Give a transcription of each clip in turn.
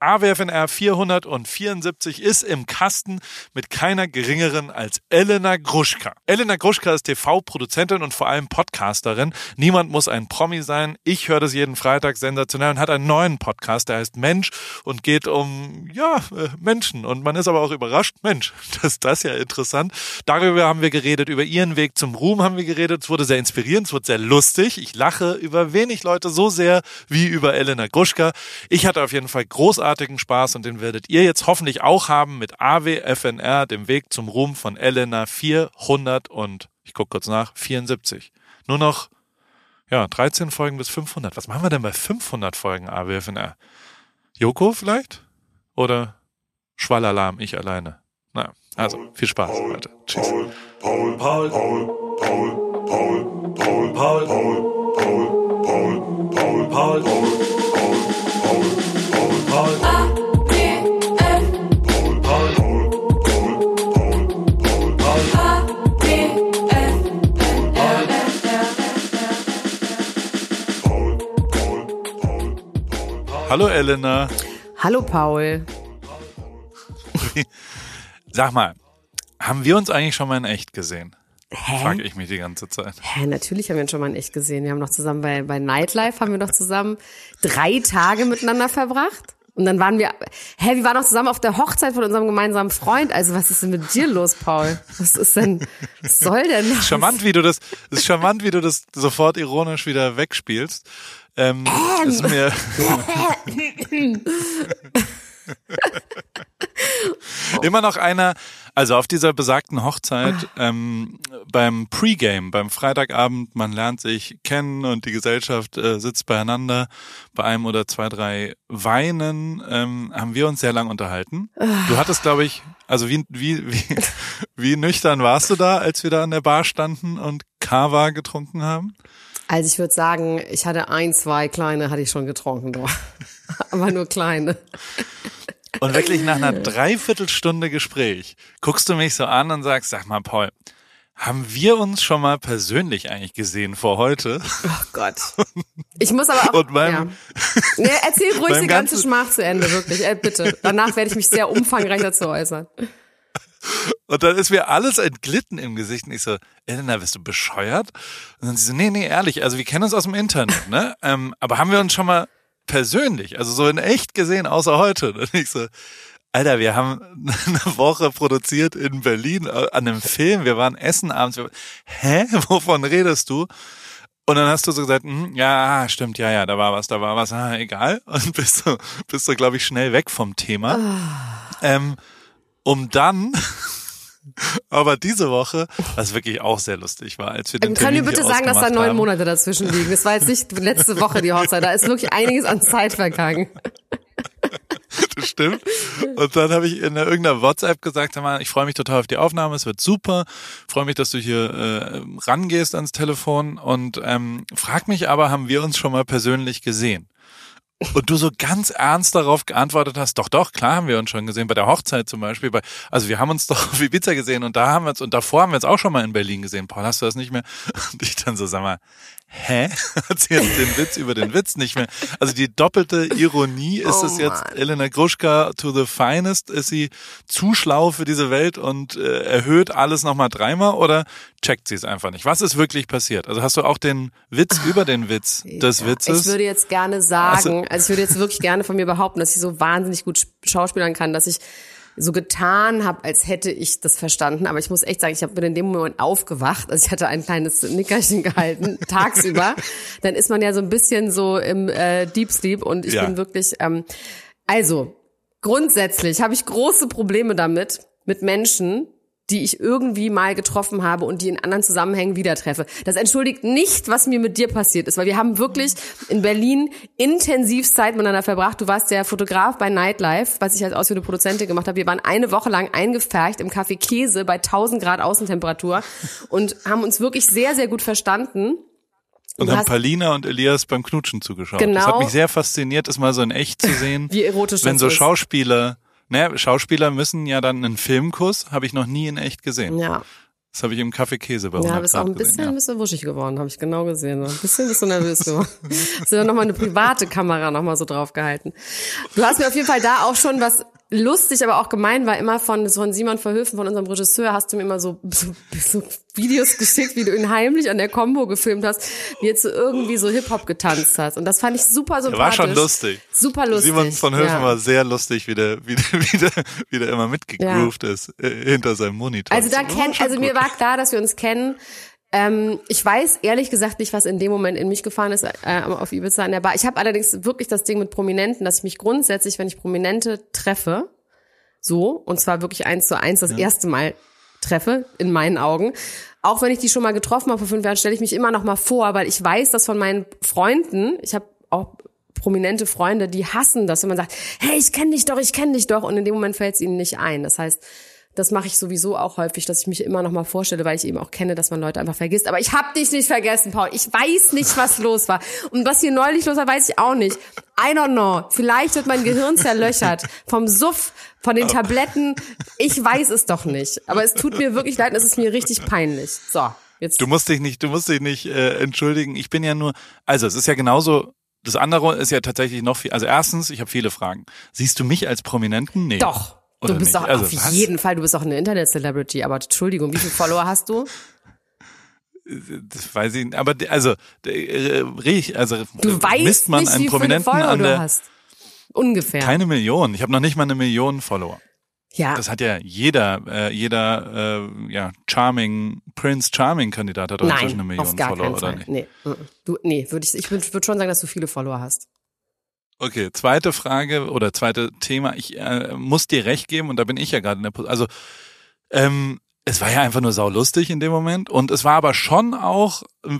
AWFNR 474 ist im Kasten mit keiner geringeren als Elena Gruschka. Elena Gruschka ist TV-Produzentin und vor allem Podcasterin. Niemand muss ein Promi sein. Ich höre das jeden Freitag sensationell und hat einen neuen Podcast, der heißt Mensch und geht um, ja, äh, Menschen. Und man ist aber auch überrascht, Mensch, das ist das ja interessant. Darüber haben wir geredet, über ihren Weg zum Ruhm haben wir geredet. Es wurde sehr inspirierend, es wurde sehr lustig. Ich lache über wenig Leute so sehr wie über Elena Gruschka. Ich hatte auf jeden Fall großartig großartigen Spaß und den werdet ihr jetzt hoffentlich auch haben mit AWFNR, dem Weg zum Ruhm von Elena 400 und ich gucke kurz nach, 74. Nur noch ja, 13 Folgen bis 500. Was machen wir denn bei 500 Folgen AWFNR? Joko vielleicht? Oder Schwallalarm, ich alleine? Na, also viel Spaß, Paul, Leute. Tschüss. Paul, Paul, Paul, Paul, Paul, Paul, Paul, Paul, Paul, Paul, Paul, Paul, Paul. Hallo Elena. Hallo Paul. Sag mal, haben wir uns eigentlich schon mal in echt gesehen? Hä? Frage ich mich die ganze Zeit. Hä, natürlich haben wir uns schon mal in echt gesehen. Wir haben noch zusammen bei, bei Nightlife, haben wir noch zusammen drei Tage miteinander verbracht. Und dann waren wir, hä, wir waren auch zusammen auf der Hochzeit von unserem gemeinsamen Freund. Also was ist denn mit dir los, Paul? Was ist denn, was soll denn das? Charmant, wie du das, ist charmant, wie du das sofort ironisch wieder wegspielst. Ähm, ähm. Ist mir Immer noch einer, also auf dieser besagten Hochzeit ähm, beim Pre-Game, beim Freitagabend, man lernt sich kennen und die Gesellschaft äh, sitzt beieinander. Bei einem oder zwei, drei Weinen ähm, haben wir uns sehr lang unterhalten. Du hattest, glaube ich, also wie, wie, wie, wie nüchtern warst du da, als wir da an der Bar standen und Kava getrunken haben? Also ich würde sagen, ich hatte ein, zwei kleine hatte ich schon getrunken doch. Aber nur kleine. Und wirklich nach einer Dreiviertelstunde Gespräch guckst du mich so an und sagst, sag mal, Paul, haben wir uns schon mal persönlich eigentlich gesehen vor heute? Oh Gott. Ich muss aber auch. Und beim, ja. nee, erzähl ruhig die ganze Schmach zu Ende, wirklich. Äh, bitte. Danach werde ich mich sehr umfangreich dazu äußern. Und dann ist mir alles entglitten im Gesicht. Und ich so, Elena, bist du bescheuert? Und dann sie so, nee, nee, ehrlich, also wir kennen uns aus dem Internet, ne? Ähm, aber haben wir uns schon mal persönlich, also so in echt gesehen, außer heute? Und ich so, Alter, wir haben eine Woche produziert in Berlin äh, an einem Film. Wir waren essen abends. Hä? Wovon redest du? Und dann hast du so gesagt, hm, ja, stimmt, ja, ja, da war was, da war was, ah, egal. Und bist du, bist du, glaube ich, schnell weg vom Thema. Oh. Ähm, um dann aber diese Woche, was wirklich auch sehr lustig war, als wir den Können wir bitte sagen, dass da neun Monate dazwischen liegen? Das war jetzt nicht letzte Woche die Hochzeit, da ist wirklich einiges an Zeit vergangen. Das stimmt. Und dann habe ich in irgendeiner WhatsApp gesagt, ich freue mich total auf die Aufnahme, es wird super. Freue mich, dass du hier äh, rangehst ans Telefon und ähm, frag mich aber, haben wir uns schon mal persönlich gesehen? Und du so ganz ernst darauf geantwortet hast, doch, doch, klar haben wir uns schon gesehen, bei der Hochzeit zum Beispiel. Bei, also wir haben uns doch auf Ibiza gesehen und da haben wir uns, und davor haben wir uns auch schon mal in Berlin gesehen. Paul, hast du das nicht mehr? Und ich dann so, sag mal, hä? Hat sie jetzt den Witz über den Witz nicht mehr? Also die doppelte Ironie, ist oh, es jetzt Mann. Elena Gruschka to the finest? Ist sie zu schlau für diese Welt und äh, erhöht alles nochmal dreimal oder checkt sie es einfach nicht? Was ist wirklich passiert? Also hast du auch den Witz über den Witz des Witzes? Ich würde jetzt gerne sagen, also, also ich würde jetzt wirklich gerne von mir behaupten, dass ich so wahnsinnig gut schauspielern kann, dass ich so getan habe, als hätte ich das verstanden. Aber ich muss echt sagen, ich bin in dem Moment aufgewacht. Also ich hatte ein kleines Nickerchen gehalten, tagsüber. Dann ist man ja so ein bisschen so im äh, Deep Sleep und ich ja. bin wirklich. Ähm, also, grundsätzlich habe ich große Probleme damit, mit Menschen, die ich irgendwie mal getroffen habe und die in anderen Zusammenhängen wieder treffe. Das entschuldigt nicht, was mir mit dir passiert ist, weil wir haben wirklich in Berlin intensiv Zeit miteinander verbracht. Du warst der Fotograf bei Nightlife, was ich als ausführende Produzentin gemacht habe. Wir waren eine Woche lang eingefercht im Café Käse bei 1000 Grad Außentemperatur und haben uns wirklich sehr, sehr gut verstanden. Und haben Palina und Elias beim Knutschen zugeschaut. Genau. Das hat mich sehr fasziniert, das mal so in echt zu sehen. Wie erotisch Wenn so. Schauspieler naja, Schauspieler müssen ja dann einen Filmkuss, habe ich noch nie in echt gesehen. Ja. Das habe ich im Kaffee Käse bei Ja, bist auch ein bisschen, gesehen, ja. ein bisschen wuschig geworden, habe ich genau gesehen. Ein bisschen bist du nervös geworden. Hast du dann nochmal eine private Kamera nochmal so drauf gehalten. Du hast mir auf jeden Fall da auch schon was lustig, aber auch gemein war immer von, von Simon Verhöfen, von unserem Regisseur, hast du mir immer so, so, so Videos geschickt, wie du ihn heimlich an der Combo gefilmt hast, wie jetzt so irgendwie so Hip-Hop getanzt hast. Und das fand ich super sympathisch. war schon lustig. Super lustig. Simon von Höfen ja. war sehr lustig, wie der, wie der, wie der, wie der immer mitgegroovt ja. ist äh, hinter seinem Monitor. Also da kennt, also mir war klar, dass wir uns kennen. Ähm, ich weiß ehrlich gesagt nicht, was in dem Moment in mich gefahren ist äh, auf Ibiza in der Bar. Ich habe allerdings wirklich das Ding mit Prominenten, dass ich mich grundsätzlich, wenn ich Prominente treffe, so und zwar wirklich eins zu eins das ja. erste Mal treffe in meinen Augen, auch wenn ich die schon mal getroffen habe vor fünf Jahren, stelle ich mich immer noch mal vor, weil ich weiß, dass von meinen Freunden, ich habe auch prominente Freunde, die hassen das, wenn man sagt, hey, ich kenne dich doch, ich kenne dich doch, und in dem Moment fällt es ihnen nicht ein. Das heißt, das mache ich sowieso auch häufig, dass ich mich immer noch mal vorstelle, weil ich eben auch kenne, dass man Leute einfach vergisst. Aber ich habe dich nicht vergessen, Paul. Ich weiß nicht, was los war. Und was hier neulich los war, weiß ich auch nicht. I don't know. Vielleicht wird mein Gehirn zerlöchert vom Suff, von den Tabletten. Ich weiß es doch nicht. Aber es tut mir wirklich leid, es ist mir richtig peinlich. So. Jetzt. Du musst dich nicht, du musst dich nicht äh, entschuldigen. Ich bin ja nur, also es ist ja genauso. Das andere ist ja tatsächlich noch viel. Also erstens, ich habe viele Fragen. Siehst du mich als Prominenten? Nee. Doch. Oder du bist doch Also, auf was? jeden Fall, du bist auch eine Internet-Celebrity, aber Entschuldigung, wie viele Follower hast du? Das weiß ich, nicht. aber also äh, riech, also Du weißt misst man nicht, einen wie viele Prominenten Follower an du der hast. Ungefähr. keine Million. Ich habe noch nicht mal eine Million Follower. ja, Das hat ja jeder, äh, jeder äh, ja Charming Prince Charming Kandidat hat doch inzwischen eine nein, Million auf gar Follower keinen oder Fall. nicht? Nee, du, nee, würde ich, ich würde würd schon sagen, dass du viele Follower hast. Okay, zweite Frage oder zweite Thema. Ich äh, muss dir recht geben und da bin ich ja gerade in der Position. Also ähm, es war ja einfach nur saulustig in dem Moment und es war aber schon auch ein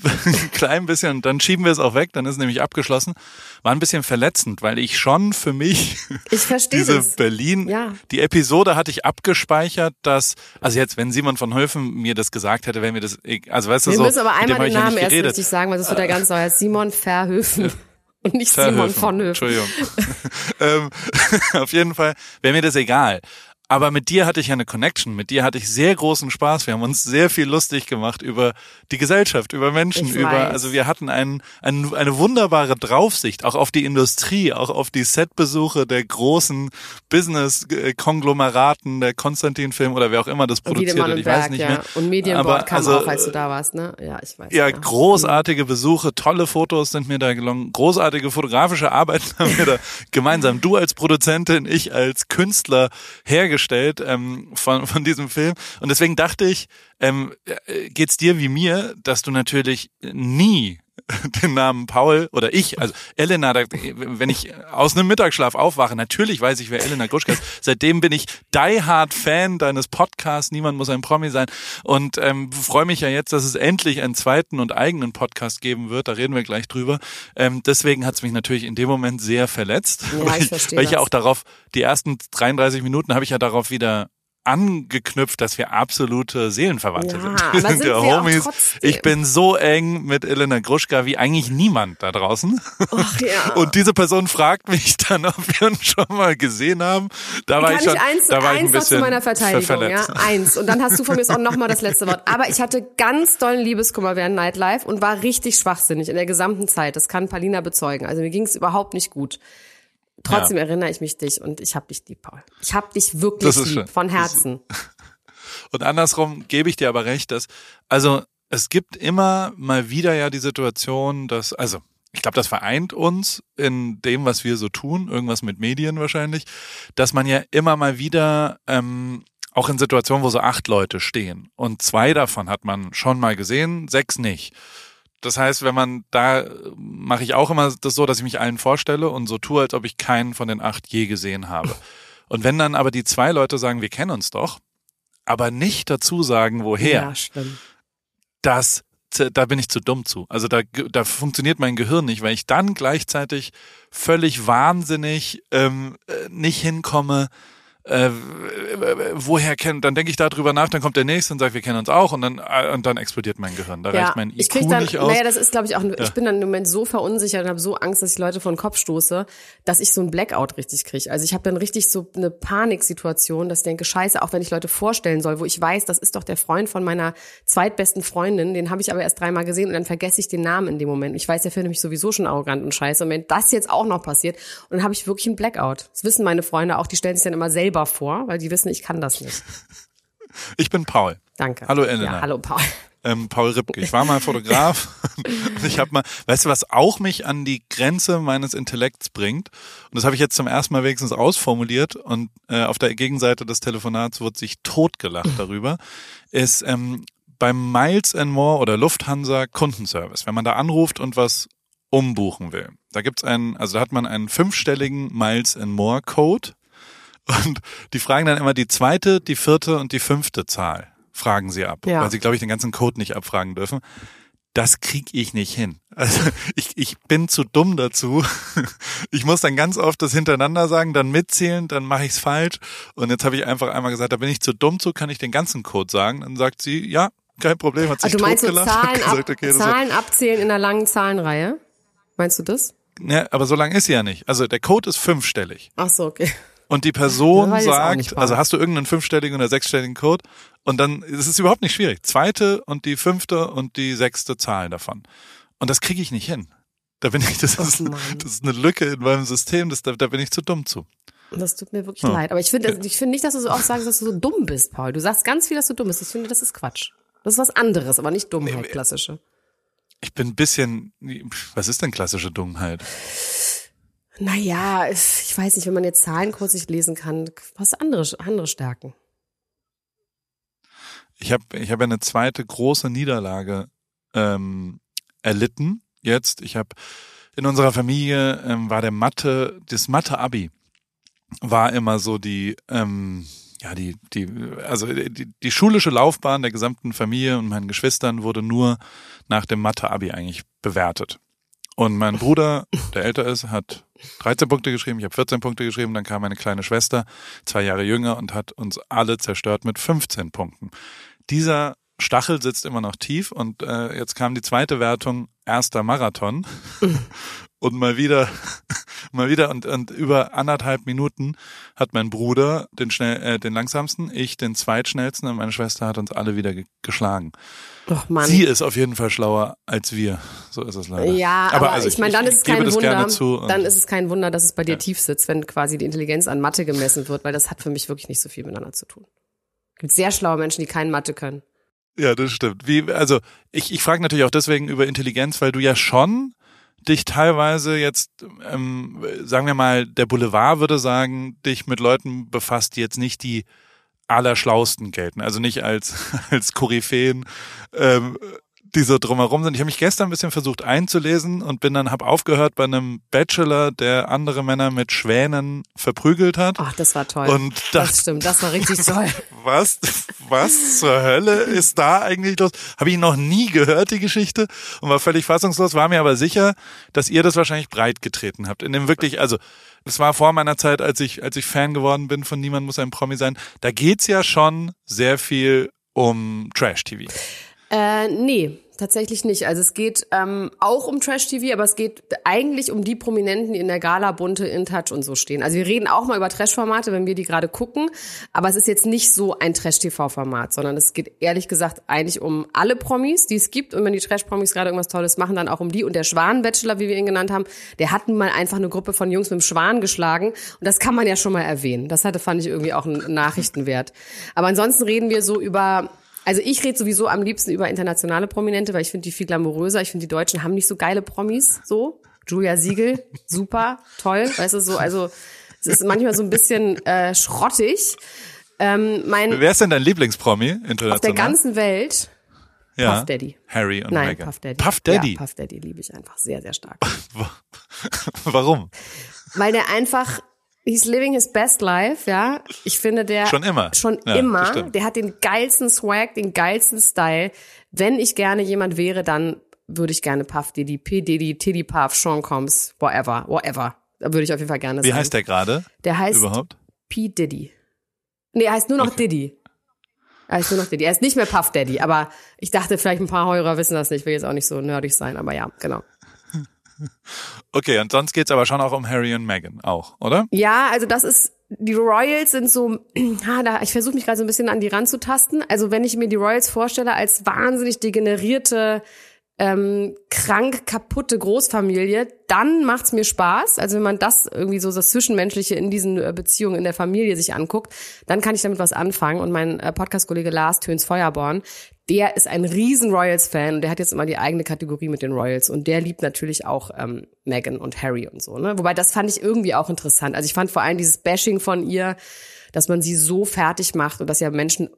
klein bisschen, und dann schieben wir es auch weg, dann ist es nämlich abgeschlossen, war ein bisschen verletzend, weil ich schon für mich Ich diese das. Berlin, Ja. die Episode hatte ich abgespeichert, dass, also jetzt, wenn Simon von Höfen mir das gesagt hätte, wäre mir das, also weißt du Wir so, müssen aber einmal den ja Namen erst richtig sagen, weil das wird der ganz neu. Simon Verhöfen. Und nicht Simon von Höfen. Entschuldigung. ähm, auf jeden Fall wäre mir das egal. Aber mit dir hatte ich ja eine Connection. Mit dir hatte ich sehr großen Spaß. Wir haben uns sehr viel lustig gemacht über die Gesellschaft, über Menschen, über, also wir hatten einen, einen, eine wunderbare Draufsicht, auch auf die Industrie, auch auf die Setbesuche der großen Business-Konglomeraten, der Konstantin-Film oder wer auch immer das produziert hat. Ich weiß nicht ja. mehr. Und Medienbord Aber, kam also, auch, als du da warst, ne? Ja, ich weiß. ja, großartige Besuche, tolle Fotos sind mir da gelungen, großartige fotografische Arbeiten haben wir da gemeinsam, du als Produzentin, ich als Künstler hergestellt ähm, von, von diesem Film. Und deswegen dachte ich, ähm, äh, geht's dir wie mir, dass du natürlich nie den Namen Paul oder ich, also Elena, da, wenn ich aus einem Mittagsschlaf aufwache, natürlich weiß ich, wer Elena Gruschka ist. Seitdem bin ich die Hard Fan deines Podcasts. Niemand muss ein Promi sein und ähm, freue mich ja jetzt, dass es endlich einen zweiten und eigenen Podcast geben wird. Da reden wir gleich drüber. Ähm, deswegen hat es mich natürlich in dem Moment sehr verletzt, Ja, weil, ich weil ich ja auch darauf die ersten 33 Minuten habe ich ja darauf wieder angeknüpft, dass wir absolute Seelenverwandte Ja, sind. aber sind wir auch Homies. Ich bin so eng mit Elena Gruschka wie eigentlich niemand da draußen. Ach ja. Und diese Person fragt mich dann, ob wir uns schon mal gesehen haben. Da war Kann ich schon, ich eins, da war ich ein eins bisschen zu meiner Verteidigung, ja, eins. Und dann hast du von mir auch nochmal das letzte Wort. Aber ich hatte ganz dollen Liebeskummer während Nightlife und war richtig schwachsinnig in der gesamten Zeit. Das kann Palina bezeugen. Also mir ging es überhaupt nicht gut. Trotzdem Ja. erinnere ich mich dich und ich hab dich lieb, Paul. Ich hab dich wirklich lieb, schön. von Herzen. Und andersrum gebe ich dir aber recht, dass, also es gibt immer mal wieder ja die Situation, dass, also ich glaube, das vereint uns in dem, was wir so tun, irgendwas mit Medien wahrscheinlich, dass man ja immer mal wieder ähm, auch in Situationen, wo so acht Leute stehen und zwei davon hat man schon mal gesehen, sechs nicht. Das heißt, wenn man da mache ich auch immer das so, dass ich mich allen vorstelle und so tue, als ob ich keinen von den acht je gesehen habe. Und wenn dann aber die zwei Leute sagen, wir kennen uns doch, aber nicht dazu sagen, woher, Ja, stimmt. das, da bin ich zu dumm zu. Also da, da funktioniert mein Gehirn nicht, weil ich dann gleichzeitig völlig wahnsinnig ähm, äh, nicht hinkomme, äh, woher kennen, dann denke ich darüber nach, dann kommt der nächste und sagt, wir kennen uns auch und dann äh, und dann explodiert mein Gehirn. Da ja, reicht mein IQ ich krieg dann, nicht aus. Naja, das ist, glaube ich, auch, ja. ich bin dann im Moment so verunsichert und habe so Angst, dass ich Leute vor den Kopf stoße, dass ich so ein Blackout richtig kriege. Also ich habe dann richtig so eine Paniksituation, dass ich denke, scheiße, auch wenn ich Leute vorstellen soll, wo ich weiß, das ist doch der Freund von meiner zweitbesten Freundin, den habe ich aber erst dreimal gesehen und dann vergesse ich den Namen in dem Moment. Ich weiß, der findet mich sowieso schon arrogant und scheiße. Und wenn das jetzt auch noch passiert, und dann habe ich wirklich einen Blackout. Das wissen meine Freunde auch, die stellen sich dann immer selber vor, weil die wissen, ich kann das nicht. Ich bin Paul. Danke. Hallo Elena. Ja, hallo Paul. Ähm, Paul Ripke. Ich war mal Fotograf und ich habe mal, weißt du, was auch mich an die Grenze meines Intellekts bringt? Und das habe ich jetzt zum ersten Mal wenigstens ausformuliert und äh, auf der Gegenseite des Telefonats wurde sich totgelacht darüber, ist ähm, beim Miles and More oder Lufthansa Kundenservice, wenn man da anruft und was umbuchen will. Da gibt's einen, also da hat man einen fünfstelligen Miles and More Code und die fragen dann immer die zweite, die vierte und die fünfte Zahl fragen sie ab, ja. weil sie glaube ich den ganzen Code nicht abfragen dürfen. Das krieg ich nicht hin. Also ich, ich bin zu dumm dazu. Ich muss dann ganz oft das hintereinander sagen, dann mitzählen, dann mache ich's falsch. Und jetzt habe ich einfach einmal gesagt, da bin ich zu dumm zu, kann ich den ganzen Code sagen. Dann sagt sie, ja, kein Problem, hat sich also du meinst so Zahlen, gesagt, okay, Zahlen abzählen in einer langen Zahlenreihe? Meinst du das? Ja, aber so lang ist sie ja nicht. Also der Code ist fünfstellig. Ach so, okay. Und die Person sagt, also hast du irgendeinen fünfstelligen oder sechsstelligen Code und dann ist es überhaupt nicht schwierig. Zweite und die fünfte und die sechste Zahl davon. Und das kriege ich nicht hin. Da bin ich, das ist, das ist eine Lücke in meinem System, das, da, da bin ich zu dumm zu. Das tut mir wirklich ja. leid. Aber ich finde, ich finde nicht, dass du so oft sagst, dass du so dumm bist, Paul. Du sagst ganz viel, dass du dumm bist. Ich finde, das ist Quatsch. Das ist was anderes, aber nicht Dummheit, klassische. Ich bin ein bisschen, was ist denn klassische Dummheit? Naja, ich weiß nicht, wenn man jetzt Zahlen kurz nicht lesen kann, was andere, andere Stärken. Ich habe ich hab eine zweite große Niederlage ähm, erlitten jetzt. Ich habe in unserer Familie ähm, war der Mathe, das Mathe-Abi war immer so die, ähm, ja, die, die, also die, die schulische Laufbahn der gesamten Familie und meinen Geschwistern wurde nur nach dem Mathe-Abi eigentlich bewertet. Und mein Bruder, der älter ist, hat 13 Punkte geschrieben, ich habe 14 Punkte geschrieben, dann kam meine kleine Schwester, zwei Jahre jünger und hat uns alle zerstört mit 15 Punkten. Dieser Stachel sitzt immer noch tief und äh, jetzt kam die zweite Wertung, erster Marathon. und mal wieder, mal wieder und, und über anderthalb Minuten hat mein Bruder den schnell, äh, den langsamsten, ich den zweitschnellsten und meine Schwester hat uns alle wieder ge geschlagen. Doch, Mann. Sie ist auf jeden Fall schlauer als wir. So ist es leider. Ja, aber, aber also ich meine, dann ich, ist es kein Wunder. Dann ist es kein Wunder, dass es bei dir ja. tief sitzt, wenn quasi die Intelligenz an Mathe gemessen wird, weil das hat für mich wirklich nicht so viel miteinander zu tun. Es gibt sehr schlaue Menschen, die kein Mathe können. Ja, das stimmt. Wie, also ich, ich frage natürlich auch deswegen über Intelligenz, weil du ja schon dich teilweise jetzt, ähm, sagen wir mal, der Boulevard würde sagen, dich mit Leuten befasst, die jetzt nicht die allerschlausten gelten, also nicht als als Koryphäen ähm, die so drumherum sind. Ich habe mich gestern ein bisschen versucht einzulesen und bin dann hab aufgehört bei einem Bachelor, der andere Männer mit Schwänen verprügelt hat. Ach, das war toll. Und dachte, das stimmt, das war richtig toll. was, was zur Hölle ist da eigentlich los? Habe ich noch nie gehört die Geschichte und war völlig fassungslos. War mir aber sicher, dass ihr das wahrscheinlich breit getreten habt. In dem wirklich, also das war vor meiner Zeit, als ich als ich Fan geworden bin von Niemand muss ein Promi sein. Da geht's ja schon sehr viel um Trash-TV. Äh, nee, tatsächlich nicht. Also es geht ähm, auch um Trash-TV, aber es geht eigentlich um die Prominenten, die in der Gala bunte in Touch und so stehen. Also wir reden auch mal über Trash-Formate, wenn wir die gerade gucken, aber es ist jetzt nicht so ein Trash-TV-Format, sondern es geht ehrlich gesagt eigentlich um alle Promis, die es gibt und wenn die Trash-Promis gerade irgendwas Tolles machen, dann auch um die. Und der Schwan-Bachelor, wie wir ihn genannt haben, der hat mal einfach eine Gruppe von Jungs mit dem Schwan geschlagen und das kann man ja schon mal erwähnen. Das hatte, fand ich irgendwie auch einen Nachrichtenwert. Aber ansonsten reden wir so über also ich rede sowieso am liebsten über internationale Prominente, weil ich finde die viel glamouröser. Ich finde, die Deutschen haben nicht so geile Promis, so. Julia Siegel, super, toll, weißt du, so, also es ist manchmal so ein bisschen äh, schrottig. Ähm, mein, Wer ist denn dein Lieblingspromi international? Auf der ganzen Welt. Ja. Puff Daddy. Harry und Nein, Meghan. Puff Daddy. Puff Daddy. Ja, Puff Daddy liebe ich einfach sehr, sehr stark. Warum? Weil der einfach He's living his best life, ja. Ich finde der schon immer, schon ja, immer. Der hat den geilsten Swag, den geilsten Style. Wenn ich gerne jemand wäre, dann würde ich gerne Puff Diddy, P Diddy, Tiddy Puff, Sean Combs, whatever, whatever. Da würde ich auf jeden Fall gerne Wie sein. heißt der gerade? Der heißt überhaupt P Diddy. Nee, er heißt nur noch Diddy. Er heißt nur noch Diddy. Er ist nicht mehr Puff Daddy, aber ich dachte, vielleicht ein paar Hörer wissen das nicht. Ich will jetzt auch nicht so nerdig sein, aber ja, genau. Okay, und sonst geht's aber schon auch um Harry und Meghan auch, oder? Ja, also das ist die Royals sind so, ah, da, ich versuche mich gerade so ein bisschen an die ranzutasten. Also wenn ich mir die Royals vorstelle als wahnsinnig degenerierte, ähm, krank kaputte Großfamilie, dann macht's mir Spaß. Also wenn man das irgendwie so das Zwischenmenschliche in diesen äh, Beziehungen in der Familie sich anguckt, dann kann ich damit was anfangen. Und mein äh, Podcast-Kollege Lars Töns Feuerborn, der ist ein riesen Royals-Fan und der hat jetzt immer die eigene Kategorie mit den Royals und der liebt natürlich auch ähm, Meghan und Harry und so. Ne? Wobei das fand ich irgendwie auch interessant. Also ich fand vor allem dieses Bashing von ihr, dass man sie so fertig macht und dass ja Menschen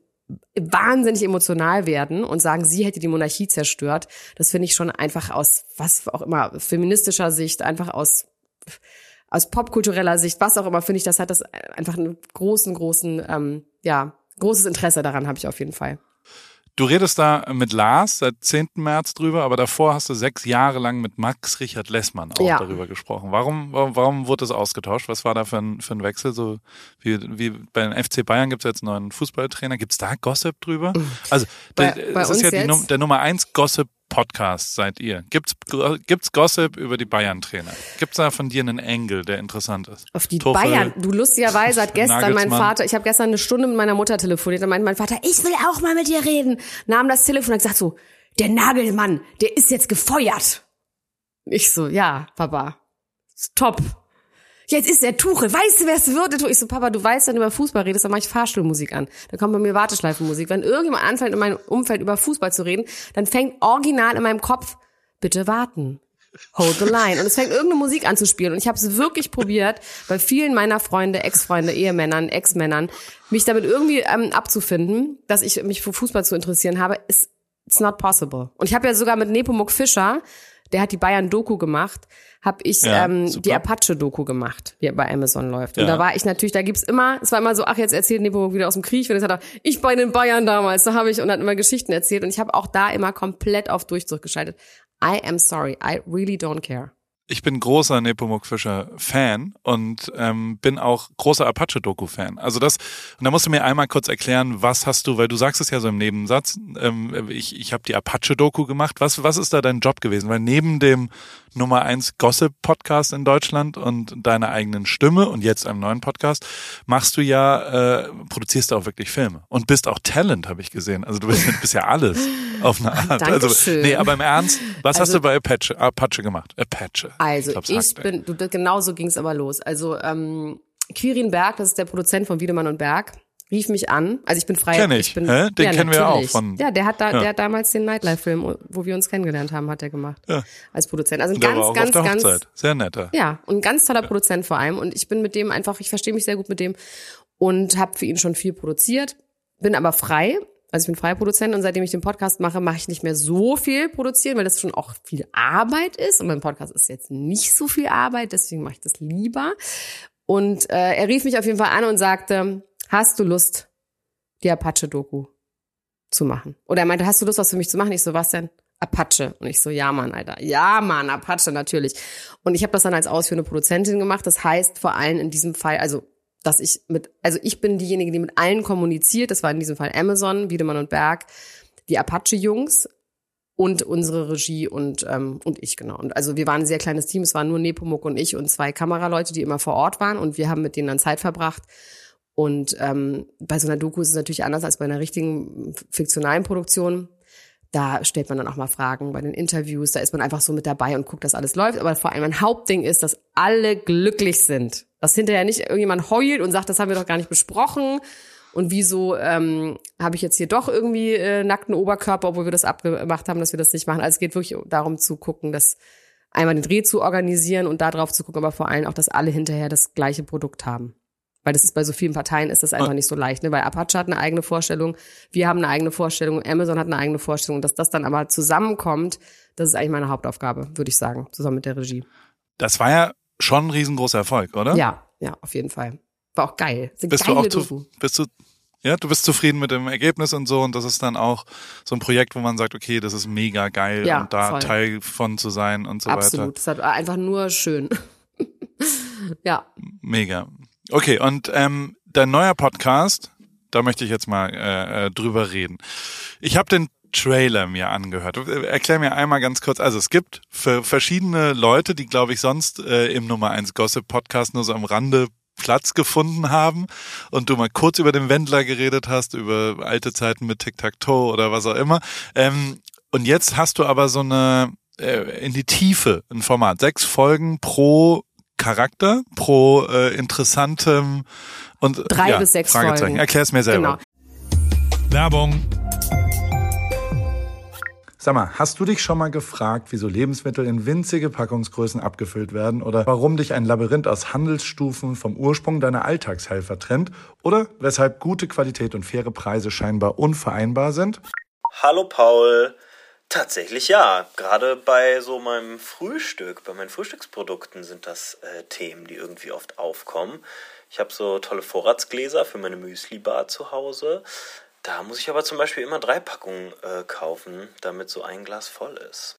wahnsinnig emotional werden und sagen, sie hätte die Monarchie zerstört. Das finde ich schon einfach aus was auch immer feministischer Sicht, einfach aus aus popkultureller Sicht, was auch immer, finde ich, das hat das einfach einen großen, großen, ähm, ja, großes Interesse daran habe ich auf jeden Fall. Du redest da mit Lars seit 10. März drüber, aber davor hast du sechs Jahre lang mit Max Richard Lessmann auch ja. darüber gesprochen. Warum, warum, warum wurde das ausgetauscht? Was war da für ein, für ein Wechsel? So wie, wie bei den FC Bayern gibt es jetzt einen neuen Fußballtrainer. Gibt es da Gossip drüber? Also bei, der, bei ist ja die, der Nummer eins Gossip Podcast seid ihr? Gibt's gibt's Gossip über die Bayern Trainer? Gibt's da von dir einen Engel, der interessant ist? Auf die Tuchel, Bayern. Du lustigerweise hat gestern mein Vater, ich habe gestern eine Stunde mit meiner Mutter telefoniert, und meinte mein Vater, ich will auch mal mit dir reden. Nahm das Telefon und hat gesagt so, der Nagelmann, der ist jetzt gefeuert. Ich so, ja, Papa. Top jetzt ist der Tuchel, weißt du, wer es wird? Ich so, Papa, du weißt, wenn du über Fußball redest, dann mache ich Fahrstuhlmusik an. Dann kommt bei mir Warteschleifenmusik. Wenn irgendjemand anfängt, in meinem Umfeld über Fußball zu reden, dann fängt original in meinem Kopf, bitte warten. Hold the line. Und es fängt irgendeine Musik an zu spielen. Und ich habe es wirklich probiert, bei vielen meiner Freunde, Ex-Freunde, Ehemännern, Ex-Männern, mich damit irgendwie ähm, abzufinden, dass ich mich für Fußball zu interessieren habe, ist it's not possible. Und ich habe ja sogar mit Nepomuk Fischer, der hat die Bayern-Doku gemacht, habe ich ja, ähm, die Apache-Doku gemacht, die bei Amazon läuft. Und ja. da war ich natürlich, da gibt's immer, es war immer so, ach, jetzt erzählt Nepomuk wieder aus dem Krieg. Und jetzt hat er, ich bei den Bayern damals, da habe ich, und hat immer Geschichten erzählt. Und ich habe auch da immer komplett auf Durchzug geschaltet. I am sorry, I really don't care ich bin großer Nepomuk Fischer Fan und ähm, bin auch großer Apache Doku Fan. Also das und da musst du mir einmal kurz erklären, was hast du, weil du sagst es ja so im Nebensatz. Ähm, ich ich habe die Apache Doku gemacht. Was was ist da dein Job gewesen? Weil neben dem Nummer eins Gossip Podcast in Deutschland und deiner eigenen Stimme und jetzt einem neuen Podcast machst du ja, äh, produzierst du auch wirklich Filme und bist auch Talent, habe ich gesehen. Also du bist, bist ja alles auf eine Art. Also, Dankeschön. Also, nee, aber im Ernst, was also, hast du bei Apache, Apache gemacht? Apache. Also ich, ich bin, du, genau so ging es aber los. Also ähm, Quirin Berg, das ist der Produzent von Wiedemann und Berg, rief mich an. Also ich bin frei. Kenn ich. ich bin, Hä? Den ja, kennen natürlich. wir auch von. Ja, der hat da, ja. der hat damals den Nightlife-Film, wo wir uns kennengelernt haben, hat er gemacht. Ja. Als Produzent. Also ein ganz, war ganz, ganz. Hochzeit. Sehr netter. Ja, und ein ganz toller Produzent vor allem. Und ich bin mit dem einfach, ich verstehe mich sehr gut mit dem und habe für ihn schon viel produziert, bin aber frei. Also ich bin freier Produzent und seitdem ich den Podcast mache, mache ich nicht mehr so viel produzieren, weil das schon auch viel Arbeit ist. Und mein Podcast ist jetzt nicht so viel Arbeit, deswegen mache ich das lieber. Und äh, er rief mich auf jeden Fall an und sagte, hast du Lust, die Apache-Doku zu machen. Oder er meinte, hast du Lust, was für mich zu machen? Ich so, was denn? Apache. Und ich so, ja, Mann, Alter. Ja, Mann, Apache, natürlich. Und ich habe das dann als ausführende Produzentin gemacht. Das heißt vor allem in diesem Fall, also dass ich mit, also ich bin diejenige, die mit allen kommuniziert. Das war in diesem Fall Amazon, Wiedemann und Berg, die Apache-Jungs und unsere Regie und ähm, und ich genau. Und also wir waren ein sehr kleines Team. Es waren nur Nepomuk und ich und zwei Kameraleute, die immer vor Ort waren. Und wir haben mit denen dann Zeit verbracht und ähm, bei so einer Doku ist es natürlich anders als bei einer richtigen fiktionalen Produktion. Da stellt man dann auch mal Fragen bei den Interviews. Da ist man einfach so mit dabei und guckt, dass alles läuft. Aber vor allem ein Hauptding ist, dass alle glücklich sind. Dass hinterher nicht irgendjemand heult und sagt, das haben wir doch gar nicht besprochen. Und wieso ähm, habe ich jetzt hier doch irgendwie äh, nackten Oberkörper, obwohl wir das abgemacht haben, dass wir das nicht machen. Also es geht wirklich darum zu gucken, dass einmal den Dreh zu organisieren und da drauf zu gucken, aber vor allem auch, dass alle hinterher das gleiche Produkt haben. Weil das ist bei so vielen Parteien ist das einfach nicht so leicht, ne? Weil Apache hat eine eigene Vorstellung, wir haben eine eigene Vorstellung, Amazon hat eine eigene Vorstellung. Dass das dann aber zusammenkommt, das ist eigentlich meine Hauptaufgabe, würde ich sagen, zusammen mit der Regie. Das war ja schon ein riesengroßer Erfolg, oder? Ja, ja, auf jeden Fall. War auch geil. Bist du auch zu, bist du ja, du bist zufrieden mit dem Ergebnis und so und das ist dann auch so ein Projekt, wo man sagt, okay, das ist mega geil ja, und da voll. Teil von zu sein und so Absolut. weiter. Absolut, das hat einfach nur schön. ja. Mega. Okay, und ähm, dein neuer Podcast, Da möchte ich jetzt mal äh, äh drüber reden. Ich habe den Trailer mir angehört. Erklär mir einmal ganz kurz. Also es gibt für verschiedene Leute, die glaube ich sonst äh, im Nummer 1 Gossip Podcast nur so am Rande Platz gefunden haben und du mal kurz über den Wendler geredet hast, über alte Zeiten mit Tic-Tac-Toe oder was auch immer. Ähm, und jetzt hast du aber so eine äh, in die Tiefe ein Format. Sechs Folgen pro Charakter, pro äh, interessantem und drei ja, bis sechs Folgen. Erklär es mir selber. Genau. Werbung. Sag mal, hast du dich schon mal gefragt, wieso Lebensmittel in winzige Packungsgrößen abgefüllt werden oder warum dich ein Labyrinth aus Handelsstufen vom Ursprung deiner Alltagshelfer trennt oder weshalb gute Qualität und faire Preise scheinbar unvereinbar sind? Hallo Paul. Tatsächlich ja. Gerade bei so meinem Frühstück, bei meinen Frühstücksprodukten sind das äh, Themen, die irgendwie oft aufkommen. Ich habe so tolle Vorratsgläser für meine Müsli-Bar zu Hause. Da muss ich aber zum Beispiel immer drei Packungen äh, kaufen, damit so ein Glas voll ist.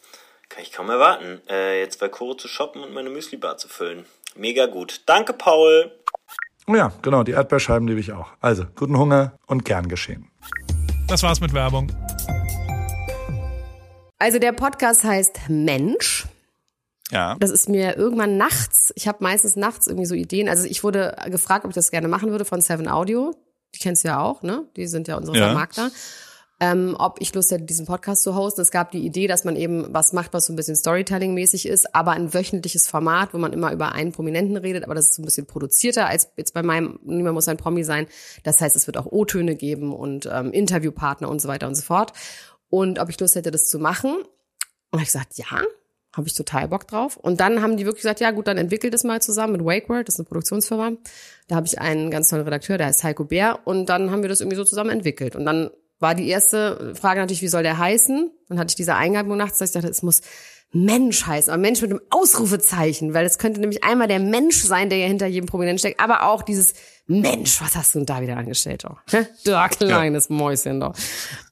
Kann ich kaum erwarten, äh, jetzt bei Koro zu shoppen und meine Müsli-Bar zu füllen. Mega gut. Danke, Paul. Oh ja, genau, die Erdbeerscheiben liebe ich auch. Also, guten Hunger und gern geschehen. Das war's mit Werbung. Also der Podcast heißt Mensch. Ja. Das ist mir irgendwann nachts, ich habe meistens nachts irgendwie so Ideen. Also ich wurde gefragt, ob ich das gerne machen würde von Seven Audio. Die kennst du ja auch, ne? Die sind ja unsere ja. Vermarkter ähm, ob ich Lust hätte, diesen Podcast zu hosten. Es gab die Idee, dass man eben was macht, was so ein bisschen Storytelling-mäßig ist, aber ein wöchentliches Format, wo man immer über einen Prominenten redet, aber das ist so ein bisschen produzierter als jetzt bei meinem, niemand muss ein Promi sein. Das heißt, es wird auch O-Töne geben und ähm, Interviewpartner und so weiter und so fort. Und ob ich Lust hätte, das zu machen. Und habe ich gesagt, ja, habe ich total Bock drauf. Und dann haben die wirklich gesagt, ja gut, dann entwickelt es mal zusammen mit WakeWorld, das ist eine Produktionsfirma. Da habe ich einen ganz tollen Redakteur, der heißt Heiko Bär. Und dann haben wir das irgendwie so zusammen entwickelt. Und dann war die erste Frage natürlich, wie soll der heißen? Dann hatte ich diese Eingabe nachts, dass ich dachte, es muss Mensch heißen, aber Mensch mit einem Ausrufezeichen, weil es könnte nämlich einmal der Mensch sein, der ja hinter jedem Prominenten steckt, aber auch dieses Mensch, was hast du denn da wieder angestellt doch? Du kleines ja. Mäuschen doch.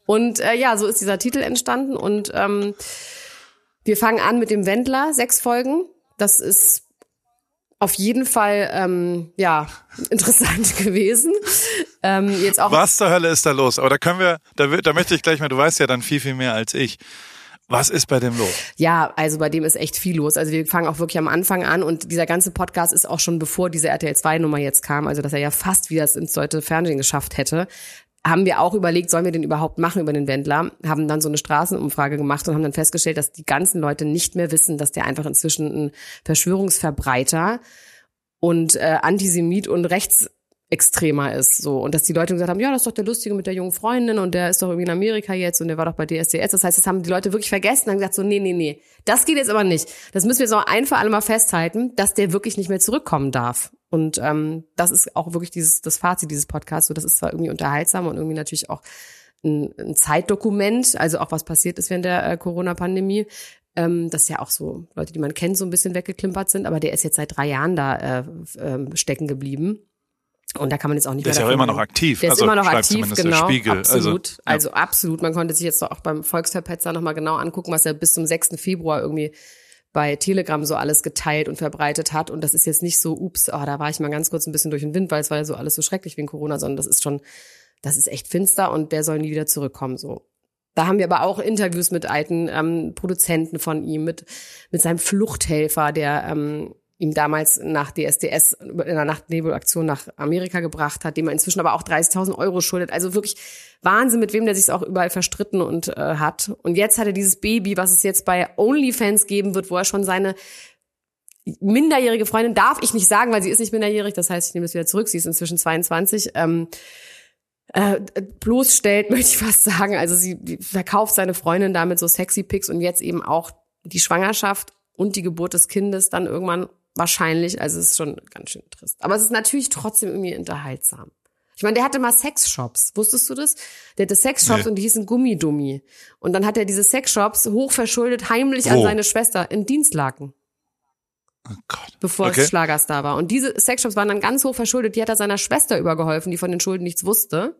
Und äh, ja, so ist dieser Titel entstanden und ähm, wir fangen an mit dem Wendler, sechs Folgen. Das ist auf jeden Fall ähm, ja interessant gewesen. Ähm, jetzt auch Was zur Hölle ist da los? Aber da können wir, da, da möchte ich gleich mal, du weißt ja dann viel, viel mehr als ich. Was ist bei dem los? Ja, also bei dem ist echt viel los. Also wir fangen auch wirklich am Anfang an und dieser ganze Podcast ist auch schon bevor diese RTL 2 Nummer jetzt kam, also dass er ja fast wieder ins deutsche Fernsehen geschafft hätte, haben wir auch überlegt, sollen wir den überhaupt machen über den Wendler, haben dann so eine Straßenumfrage gemacht und haben dann festgestellt, dass die ganzen Leute nicht mehr wissen, dass der einfach inzwischen ein Verschwörungsverbreiter und äh, Antisemit und Rechtsextremer ist so und dass die Leute gesagt haben, ja, das ist doch der Lustige mit der jungen Freundin und der ist doch irgendwie in Amerika jetzt und der war doch bei DSDS. Das heißt, das haben die Leute wirklich vergessen und haben gesagt so, nee, nee, nee, das geht jetzt aber nicht. Das müssen wir noch ein für alle mal festhalten, dass der wirklich nicht mehr zurückkommen darf. Und ähm, das ist auch wirklich dieses das Fazit dieses Podcasts. So, das ist zwar irgendwie unterhaltsam und irgendwie natürlich auch ein, ein Zeitdokument, also auch was passiert ist während der äh, Corona-Pandemie. Ähm, das ja auch so Leute, die man kennt, so ein bisschen weggeklimpert sind, aber der ist jetzt seit drei Jahren da äh, äh, stecken geblieben. Und da kann man jetzt auch nicht der mehr. Der ist ja immer noch aktiv. Der also ist immer noch aktiv, genau. Spiegel. Absolut. Also, ja. also absolut. Man konnte sich jetzt auch beim Volksverpetzer nochmal genau angucken, was er bis zum 6. Februar irgendwie bei Telegram so alles geteilt und verbreitet hat. Und das ist jetzt nicht so, ups, oh, da war ich mal ganz kurz ein bisschen durch den Wind, weil es war ja so alles so schrecklich wegen Corona, sondern das ist schon, das ist echt finster und der soll nie wieder zurückkommen. So. Da haben wir aber auch Interviews mit alten ähm, Produzenten von ihm, mit, mit seinem Fluchthelfer, der ähm, ihm damals nach DSDS in einer Nachtnebelaktion nach Amerika gebracht hat, dem er inzwischen aber auch 30.000 Euro schuldet. Also wirklich Wahnsinn, mit wem der sich auch überall verstritten und äh, hat. Und jetzt hat er dieses Baby, was es jetzt bei OnlyFans geben wird, wo er schon seine minderjährige Freundin, darf ich nicht sagen, weil sie ist nicht minderjährig, das heißt, ich nehme es wieder zurück, sie ist inzwischen 22, ähm, äh, bloßstellt, möchte ich fast sagen. Also sie verkauft seine Freundin damit so sexy Pics und jetzt eben auch die Schwangerschaft und die Geburt des Kindes dann irgendwann wahrscheinlich. Also es ist schon ganz schön trist. Aber es ist natürlich trotzdem irgendwie unterhaltsam. Ich meine, der hatte mal Sexshops. Wusstest du das? Der hatte Sexshops nee. und die hießen Gummidummi. Und dann hat er diese Sexshops hochverschuldet heimlich Wo? an seine Schwester in Dienstlaken. Oh Gott. Bevor okay. es Schlagerstar war. Und diese Sexshops waren dann ganz hoch verschuldet. Die hat er seiner Schwester übergeholfen, die von den Schulden nichts wusste.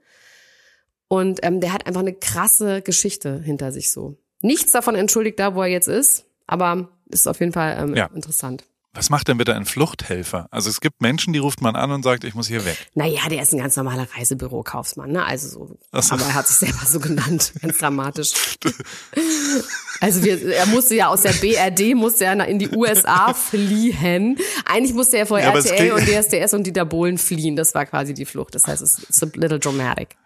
Und ähm, der hat einfach eine krasse Geschichte hinter sich so. Nichts davon entschuldigt da, wo er jetzt ist, aber ist auf jeden Fall ähm, ja. interessant. Was macht denn bitte ein Fluchthhelfer? Also es gibt Menschen, die ruft man an und sagt, ich muss hier weg. Naja, der ist ein ganz normaler Reisebürokaufmann, ne? Also so, so. aber er hat sich selber so genannt, ganz dramatisch. also wir, er musste ja aus der BRD, musste er in die USA fliehen. Eigentlich musste er vor ja, RTL und DSDS und Dieter Bohlen fliehen. Das war quasi die Flucht. Das heißt, es ist a little dramatic.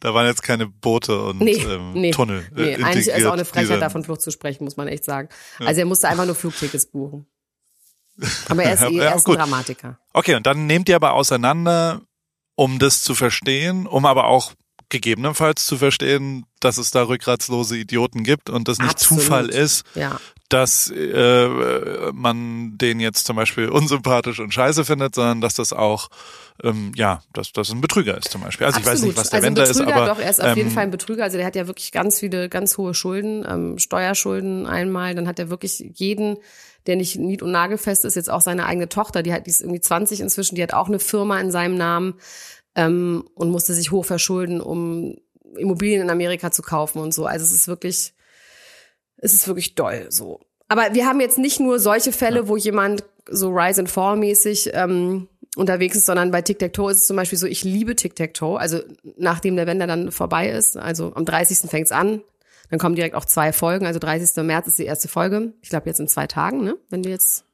Da waren jetzt keine Boote und nee, ähm, nee, Tunnel. Äh, nee, eigentlich ist auch eine Frechheit, davon Flucht zu sprechen, muss man echt sagen. Ja. Also er musste einfach nur Flugtickets buchen. Aber er ist, eh, er ist ein Dramatiker. Okay, und dann nehmt ihr aber auseinander, um das zu verstehen, um aber auch gegebenenfalls zu verstehen, dass es da rückgratslose Idioten gibt und das nicht Absolut. Zufall ist, ja. dass äh, man den jetzt zum Beispiel unsympathisch und scheiße findet, sondern dass das auch ähm, ja, dass das ein Betrüger ist zum Beispiel. Also Absolut. ich weiß nicht, was der also Wender ist, aber doch, er ist auf jeden ähm, Fall ein Betrüger. Also der hat ja wirklich ganz viele, ganz hohe Schulden, ähm, Steuerschulden einmal. Dann hat er wirklich jeden der nicht nied- und nagelfest ist, jetzt auch seine eigene Tochter, die hat, die ist irgendwie 20 inzwischen, die hat auch eine Firma in seinem Namen ähm, und musste sich hoch verschulden, um Immobilien in Amerika zu kaufen und so. Also es ist wirklich, es ist wirklich doll so. Aber wir haben jetzt nicht nur solche Fälle, ja. wo jemand so Rise and Fall mäßig ähm, unterwegs ist, sondern bei Tic-Tac-Toe ist es zum Beispiel so, ich liebe Tic-Tac-Toe. Also nachdem der Wender dann vorbei ist, also am 30. fängt's an, dann kommen direkt auch zwei Folgen. Also 30. März ist die erste Folge. Ich glaube jetzt in zwei Tagen, ne? Wenn du jetzt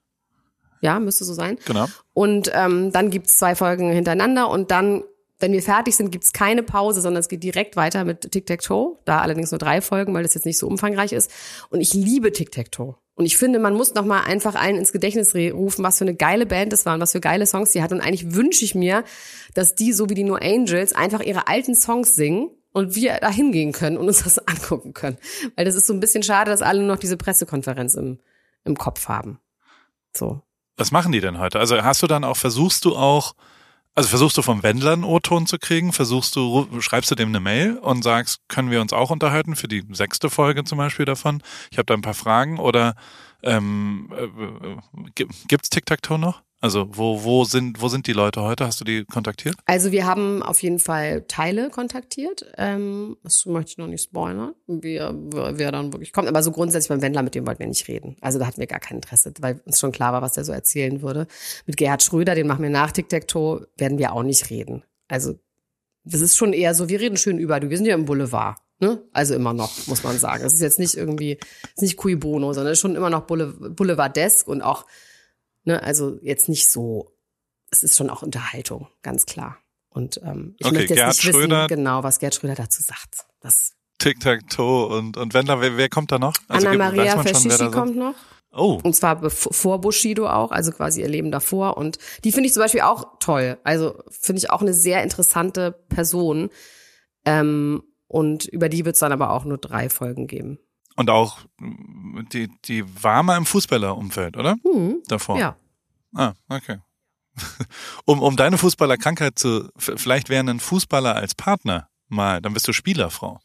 ja, müsste so sein. Genau. Und ähm, dann gibt's zwei Folgen hintereinander und dann, wenn wir fertig sind, gibt's keine Pause, sondern es geht direkt weiter mit Tic-Tac-Toe. Da allerdings nur drei Folgen, weil das jetzt nicht so umfangreich ist. Und ich liebe Tic-Tac-Toe. Und ich finde, man muss noch mal einfach allen ins Gedächtnis rufen, was für eine geile Band das war und was für geile Songs die hat. Und eigentlich wünsche ich mir, dass die, so wie die No Angels, einfach ihre alten Songs singen und wir da hingehen können und uns das angucken können. Weil das ist so ein bisschen schade, dass alle nur noch diese Pressekonferenz im, im Kopf haben. So. Was machen die denn heute? Also hast du dann auch, versuchst du auch, also versuchst du vom Wendler einen O-Ton zu kriegen? Versuchst du, schreibst du dem eine Mail und sagst, können wir uns auch unterhalten für die sechste Folge zum Beispiel davon? Ich habe da ein paar Fragen oder ähm, äh, gibt's Tic-Tac-Toe noch? Also wo, wo, sind, wo sind die Leute heute? Hast du die kontaktiert? Also wir haben auf jeden Fall Teile kontaktiert. Ähm, das möchte ich noch nicht spoilern, wer, wer dann wirklich kommt. Aber so grundsätzlich beim Wendler, mit dem wollten wir nicht reden. Also da hatten wir gar kein Interesse, weil uns schon klar war, was der so erzählen würde. Mit Gerhard Schröder, den machen wir nach Tic-Tac-Toe, werden wir auch nicht reden. Also das ist schon eher so, wir reden schön über, wir sind ja im Boulevard. Ne? Also immer noch, muss man sagen. Es ist jetzt nicht irgendwie, ist nicht cui bono, sondern schon immer noch Boulevardesk und auch Ne, also jetzt nicht so, es ist schon auch Unterhaltung, ganz klar. Und ähm, ich okay, möchte jetzt Gerd nicht wissen, genau, was Gerd Schröder dazu sagt. Das Tic-Tac-Toe und, und wenn da, wer, wer kommt da noch? Also Anna-Maria Faschishi kommt noch. Oh. Und zwar vor Bushido auch, also quasi ihr Leben davor. Und die finde ich zum Beispiel auch toll. Also finde ich auch eine sehr interessante Person. Ähm, und über die wird es dann aber auch nur drei Folgen geben. Und auch die, die war mal im Fußballerumfeld, oder? Mhm. Davor. Ja. Ah, okay. um, um deine Fußballerkrankheit zu, vielleicht wäre ein Fußballer als Partner mal, dann bist du Spielerfrau.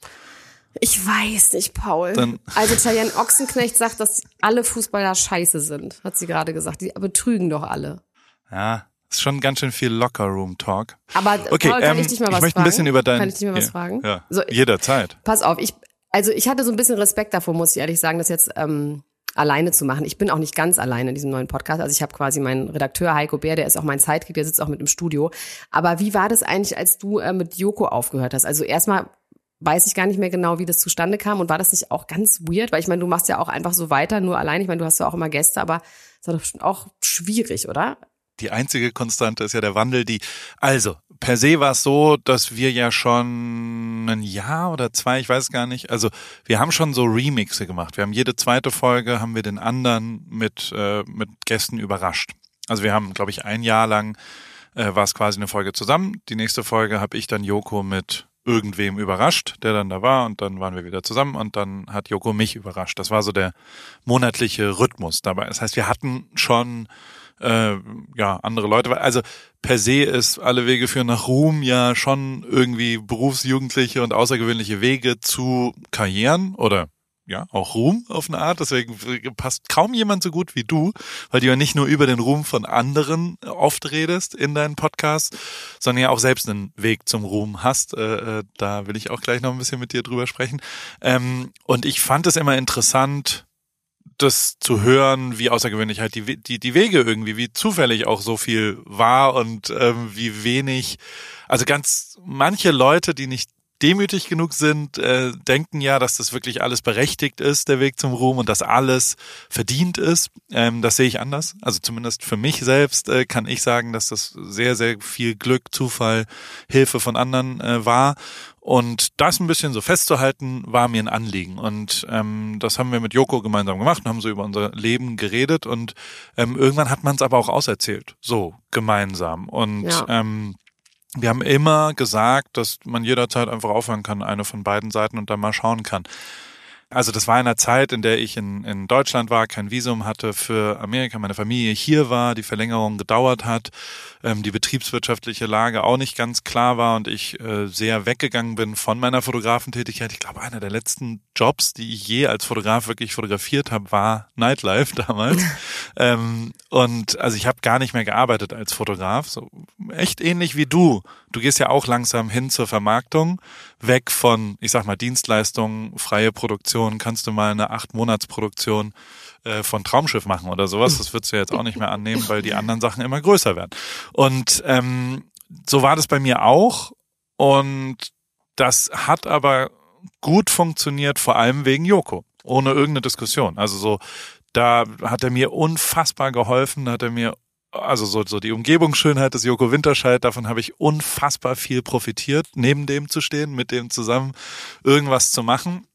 Ich weiß nicht, Paul. Dann also Cheyenne Ochsenknecht sagt, dass alle Fußballer scheiße sind, hat sie gerade gesagt. Die betrügen doch alle. Ja, ist schon ganz schön viel Locker-Room-Talk. Aber okay, Paul, kann ähm, ich dich mal was ich möchte fragen? ein bisschen über dein, Kann ich dich mal was ja, fragen? Ja, so, jederzeit. Pass auf, ich, also ich hatte so ein bisschen Respekt davor, muss ich ehrlich sagen, das jetzt ähm, alleine zu machen. Ich bin auch nicht ganz alleine in diesem neuen Podcast. Also ich habe quasi meinen Redakteur Heiko Bär, der ist auch mein Sidekick, der sitzt auch mit im Studio. Aber wie war das eigentlich, als du äh, mit Joko aufgehört hast? Also erstmal weiß ich gar nicht mehr genau, wie das zustande kam. Und war das nicht auch ganz weird? Weil ich meine, du machst ja auch einfach so weiter, nur allein. Ich meine, du hast ja auch immer Gäste, aber es war doch auch schwierig, oder? Die einzige Konstante ist ja der Wandel, die, also, per se war es so, dass wir ja schon ein Jahr oder zwei, ich weiß gar nicht, also wir haben schon so Remixe gemacht. Wir haben jede zweite Folge, haben wir den anderen mit, äh, mit Gästen überrascht. Also wir haben, glaube ich, ein Jahr lang äh, war es quasi eine Folge zusammen. Die nächste Folge habe ich dann Joko mit irgendwem überrascht, der dann da war und dann waren wir wieder zusammen und dann hat Joko mich überrascht. Das war so der monatliche Rhythmus dabei. Das heißt, wir hatten schon äh, ja andere Leute. Also per se ist alle Wege führen nach Ruhm ja schon irgendwie berufsjugendliche und außergewöhnliche Wege zu Karrieren oder ja, auch Ruhm auf eine Art. Deswegen passt kaum jemand so gut wie du, weil du ja nicht nur über den Ruhm von anderen oft redest in deinen Podcasts, sondern ja auch selbst einen Weg zum Ruhm hast. Äh, äh, da will ich auch gleich noch ein bisschen mit dir drüber sprechen. Ähm, und ich fand es immer interessant, das zu hören, wie außergewöhnlich halt die, die, die Wege irgendwie, wie zufällig auch so viel war und ähm, wie wenig, also ganz manche Leute, die nicht demütig genug sind, äh, denken ja, dass das wirklich alles berechtigt ist, der Weg zum Ruhm und dass alles verdient ist. Ähm, das sehe ich anders. Also zumindest für mich selbst äh, kann ich sagen, dass das sehr, sehr viel Glück, Zufall, Hilfe von anderen äh, war. Und das ein bisschen so festzuhalten, war mir ein Anliegen. Und ähm, das haben wir mit Joko gemeinsam gemacht und haben so über unser Leben geredet. Und ähm, irgendwann hat man es aber auch auserzählt, so gemeinsam. Und ja. ähm, wir haben immer gesagt, dass man jederzeit einfach aufhören kann, eine von beiden Seiten und dann mal schauen kann. Also das war in einer Zeit, in der ich in, in Deutschland war, kein Visum hatte für Amerika, meine Familie hier war, die Verlängerung gedauert hat, ähm, die betriebswirtschaftliche Lage auch nicht ganz klar war und ich äh, sehr weggegangen bin von meiner Fotografentätigkeit. Ich glaube, einer der letzten Jobs, die ich je als Fotograf wirklich fotografiert habe, war Nightlife damals. ähm, und also ich habe gar nicht mehr gearbeitet als Fotograf, so echt ähnlich wie du. Du gehst ja auch langsam hin zur Vermarktung, weg von, ich sag mal, Dienstleistungen, freie Produktion, kannst du mal eine acht Monatsproduktion äh, von Traumschiff machen oder sowas. Das würdest du jetzt auch nicht mehr annehmen, weil die anderen Sachen immer größer werden. Und ähm, so war das bei mir auch. Und das hat aber gut funktioniert, vor allem wegen Joko. Ohne irgendeine Diskussion. Also so, da hat er mir unfassbar geholfen, hat er mir also so, so die Umgebungsschönheit des Joko Winterscheid, davon habe ich unfassbar viel profitiert, neben dem zu stehen, mit dem zusammen irgendwas zu machen.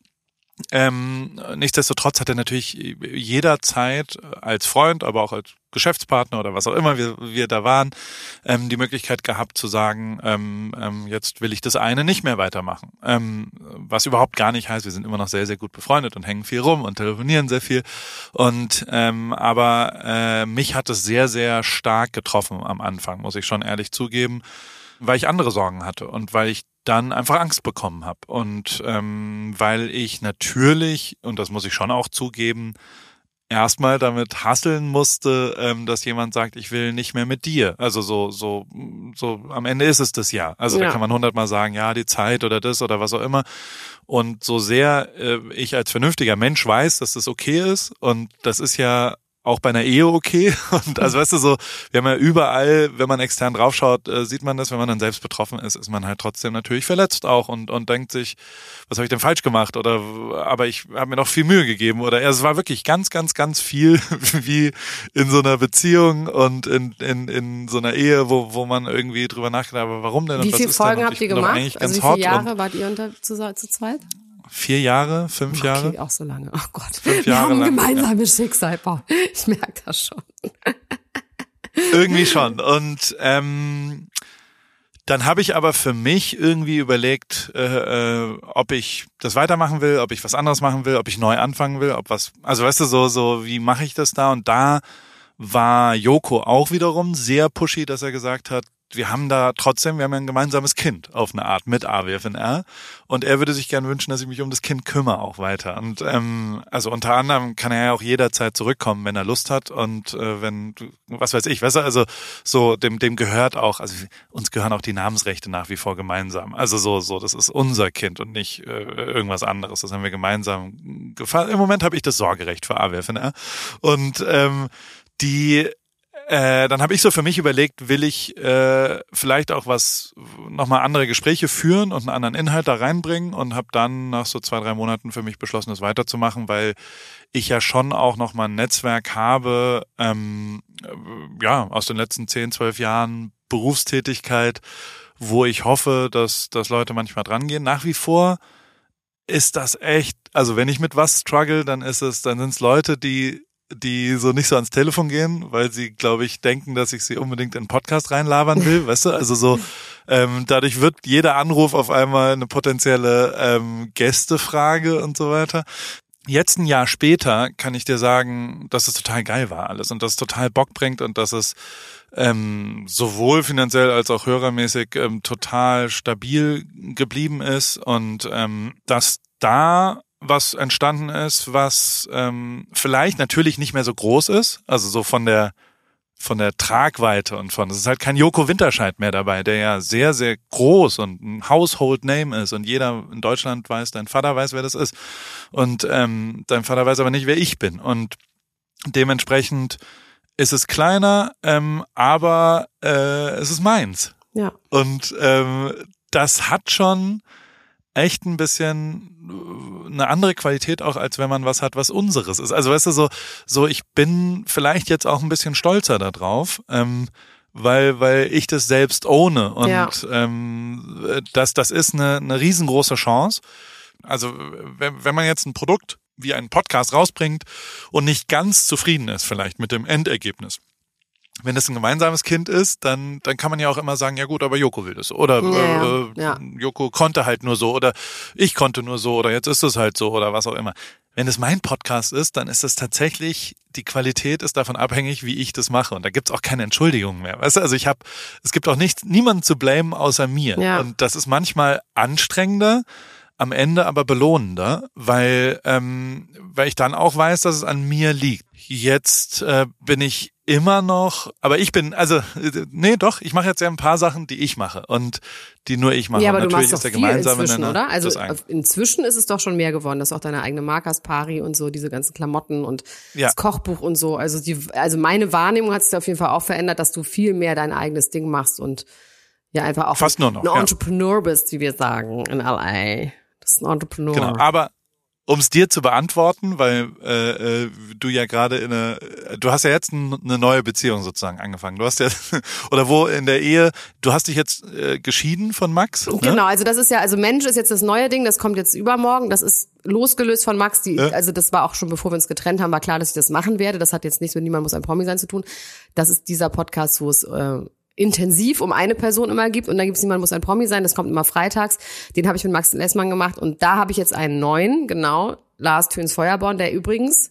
Ähm, nichtsdestotrotz hat er natürlich jederzeit als Freund, aber auch als Geschäftspartner oder was auch immer wir, wir da waren, ähm, die Möglichkeit gehabt zu sagen, ähm, ähm, jetzt will ich das eine nicht mehr weitermachen. Ähm, was überhaupt gar nicht heißt, wir sind immer noch sehr, sehr gut befreundet und hängen viel rum und telefonieren sehr viel. Und ähm, aber äh, mich hat es sehr, sehr stark getroffen am Anfang, muss ich schon ehrlich zugeben weil ich andere Sorgen hatte und weil ich dann einfach Angst bekommen habe. Und ähm, weil ich natürlich, und das muss ich schon auch zugeben, erstmal damit hasseln musste, ähm, dass jemand sagt, ich will nicht mehr mit dir. Also so, so, so am Ende ist es das ja. Also ja. da kann man hundertmal sagen, ja, die Zeit oder das oder was auch immer. Und so sehr äh, ich als vernünftiger Mensch weiß, dass das okay ist, und das ist ja auch bei einer Ehe okay. Und also weißt du so, wir haben ja überall, wenn man extern draufschaut, äh, sieht man das, wenn man dann selbst betroffen ist, ist man halt trotzdem natürlich verletzt auch und, und denkt sich, was habe ich denn falsch gemacht? Oder aber ich habe mir noch viel Mühe gegeben. Oder ja, es war wirklich ganz, ganz, ganz viel wie in so einer Beziehung und in, in, in so einer Ehe, wo, wo man irgendwie drüber nachgedacht hat, aber warum denn? Wie viele Folgen habt ihr gemacht? Also wie viele Jahre wart ihr unter zu, zu zweit? Vier Jahre, fünf okay, Jahre. auch so lange. Oh Gott. Fünf Wir haben ein gemeinsames ja. Schicksal, Paul. Ich merke das schon. Irgendwie schon. Und ähm, dann habe ich aber für mich irgendwie überlegt, äh, äh, ob ich das weitermachen will, ob ich was anderes machen will, ob ich neu anfangen will, ob was. Also weißt du so, so wie mache ich das da? Und da war Joko auch wiederum sehr pushy, dass er gesagt hat, wir haben da trotzdem, wir haben ja ein gemeinsames Kind auf eine Art mit AWFNR und er würde sich gern wünschen, dass ich mich um das Kind kümmere auch weiter. Und ähm, also unter anderem kann er ja auch jederzeit zurückkommen, wenn er Lust hat und äh, wenn, was weiß ich, weißt du, also so dem, dem gehört auch, also uns gehören auch die Namensrechte nach wie vor gemeinsam. Also so, so, das ist unser Kind und nicht äh, irgendwas anderes. Das haben wir gemeinsam gefallen. Im Moment habe ich das Sorgerecht für AWFNR. Und ähm, die äh, dann habe ich so für mich überlegt, will ich äh, vielleicht auch was nochmal andere Gespräche führen und einen anderen Inhalt da reinbringen und habe dann nach so zwei, drei Monaten für mich beschlossen, das weiterzumachen, weil ich ja schon auch nochmal ein Netzwerk habe, ähm, ja, aus den letzten zehn, zwölf Jahren Berufstätigkeit, wo ich hoffe, dass, dass Leute manchmal drangehen. Nach wie vor ist das echt, also wenn ich mit was struggle, dann ist es, dann sind es Leute, die die so nicht so ans Telefon gehen, weil sie, glaube ich, denken, dass ich sie unbedingt in einen Podcast reinlabern will, weißt du? Also so, ähm, dadurch wird jeder Anruf auf einmal eine potenzielle ähm, Gästefrage und so weiter. Jetzt ein Jahr später kann ich dir sagen, dass es total geil war alles und dass es total Bock bringt und dass es ähm, sowohl finanziell als auch hörermäßig ähm, total stabil geblieben ist und ähm, dass da was entstanden ist, was ähm, vielleicht natürlich nicht mehr so groß ist, also so von der von der Tragweite und von, es ist halt kein Joko Winterscheid mehr dabei, der ja sehr, sehr groß und ein Household Name ist und jeder in Deutschland weiß, dein Vater weiß, wer das ist und ähm, dein Vater weiß aber nicht, wer ich bin und dementsprechend ist es kleiner, ähm, aber äh, es ist meins. Ja. Und ähm, das hat schon echt ein bisschen eine andere Qualität auch, als wenn man was hat, was unseres ist. Also weißt du, so, so ich bin vielleicht jetzt auch ein bisschen stolzer darauf, ähm, weil, weil ich das selbst ohne. Und ja. ähm, das, das ist eine, eine riesengroße Chance. Also wenn, wenn man jetzt ein Produkt wie einen Podcast rausbringt und nicht ganz zufrieden ist vielleicht mit dem Endergebnis, wenn es ein gemeinsames Kind ist, dann, dann kann man ja auch immer sagen, ja gut, aber Joko will das. Oder ja, äh, ja. Joko konnte halt nur so oder ich konnte nur so oder jetzt ist es halt so oder was auch immer. Wenn es mein Podcast ist, dann ist es tatsächlich, die Qualität ist davon abhängig, wie ich das mache. Und da gibt's auch keine Entschuldigung mehr. Weißt du, also ich habe, es gibt auch nicht niemanden zu blamen außer mir. Ja. Und das ist manchmal anstrengender, am Ende aber belohnender, weil, ähm, weil ich dann auch weiß, dass es an mir liegt. Jetzt äh, bin ich immer noch, aber ich bin, also, nee, doch, ich mache jetzt ja ein paar Sachen, die ich mache und die nur ich mache. Ja, aber und du machst doch viel inzwischen, oder? Also inzwischen ist es doch schon mehr geworden, dass auch deine eigene Markers Pari und so, diese ganzen Klamotten und ja. das Kochbuch und so. Also die, also meine Wahrnehmung hat sich auf jeden Fall auch verändert, dass du viel mehr dein eigenes Ding machst und ja einfach auch Fast nur noch, ein Entrepreneur ja. bist, wie wir sagen in LA. Das ist ein Entrepreneur. Genau, aber um es dir zu beantworten, weil äh, äh, du ja gerade in eine, du hast ja jetzt eine neue Beziehung sozusagen angefangen. Du hast ja oder wo in der Ehe, du hast dich jetzt äh, geschieden von Max. Ne? Genau, also das ist ja, also Mensch ist jetzt das neue Ding, das kommt jetzt übermorgen. Das ist losgelöst von Max. Die, ja. Also das war auch schon bevor wir uns getrennt haben, war klar, dass ich das machen werde. Das hat jetzt nichts mit niemand muss ein Promi sein zu tun. Das ist dieser Podcast, wo es äh, intensiv um eine Person immer gibt und dann gibt es niemand muss ein Promi sein, das kommt immer freitags. Den habe ich mit Max Lessmann gemacht und da habe ich jetzt einen neuen, genau, Lars Töns Feuerborn, der übrigens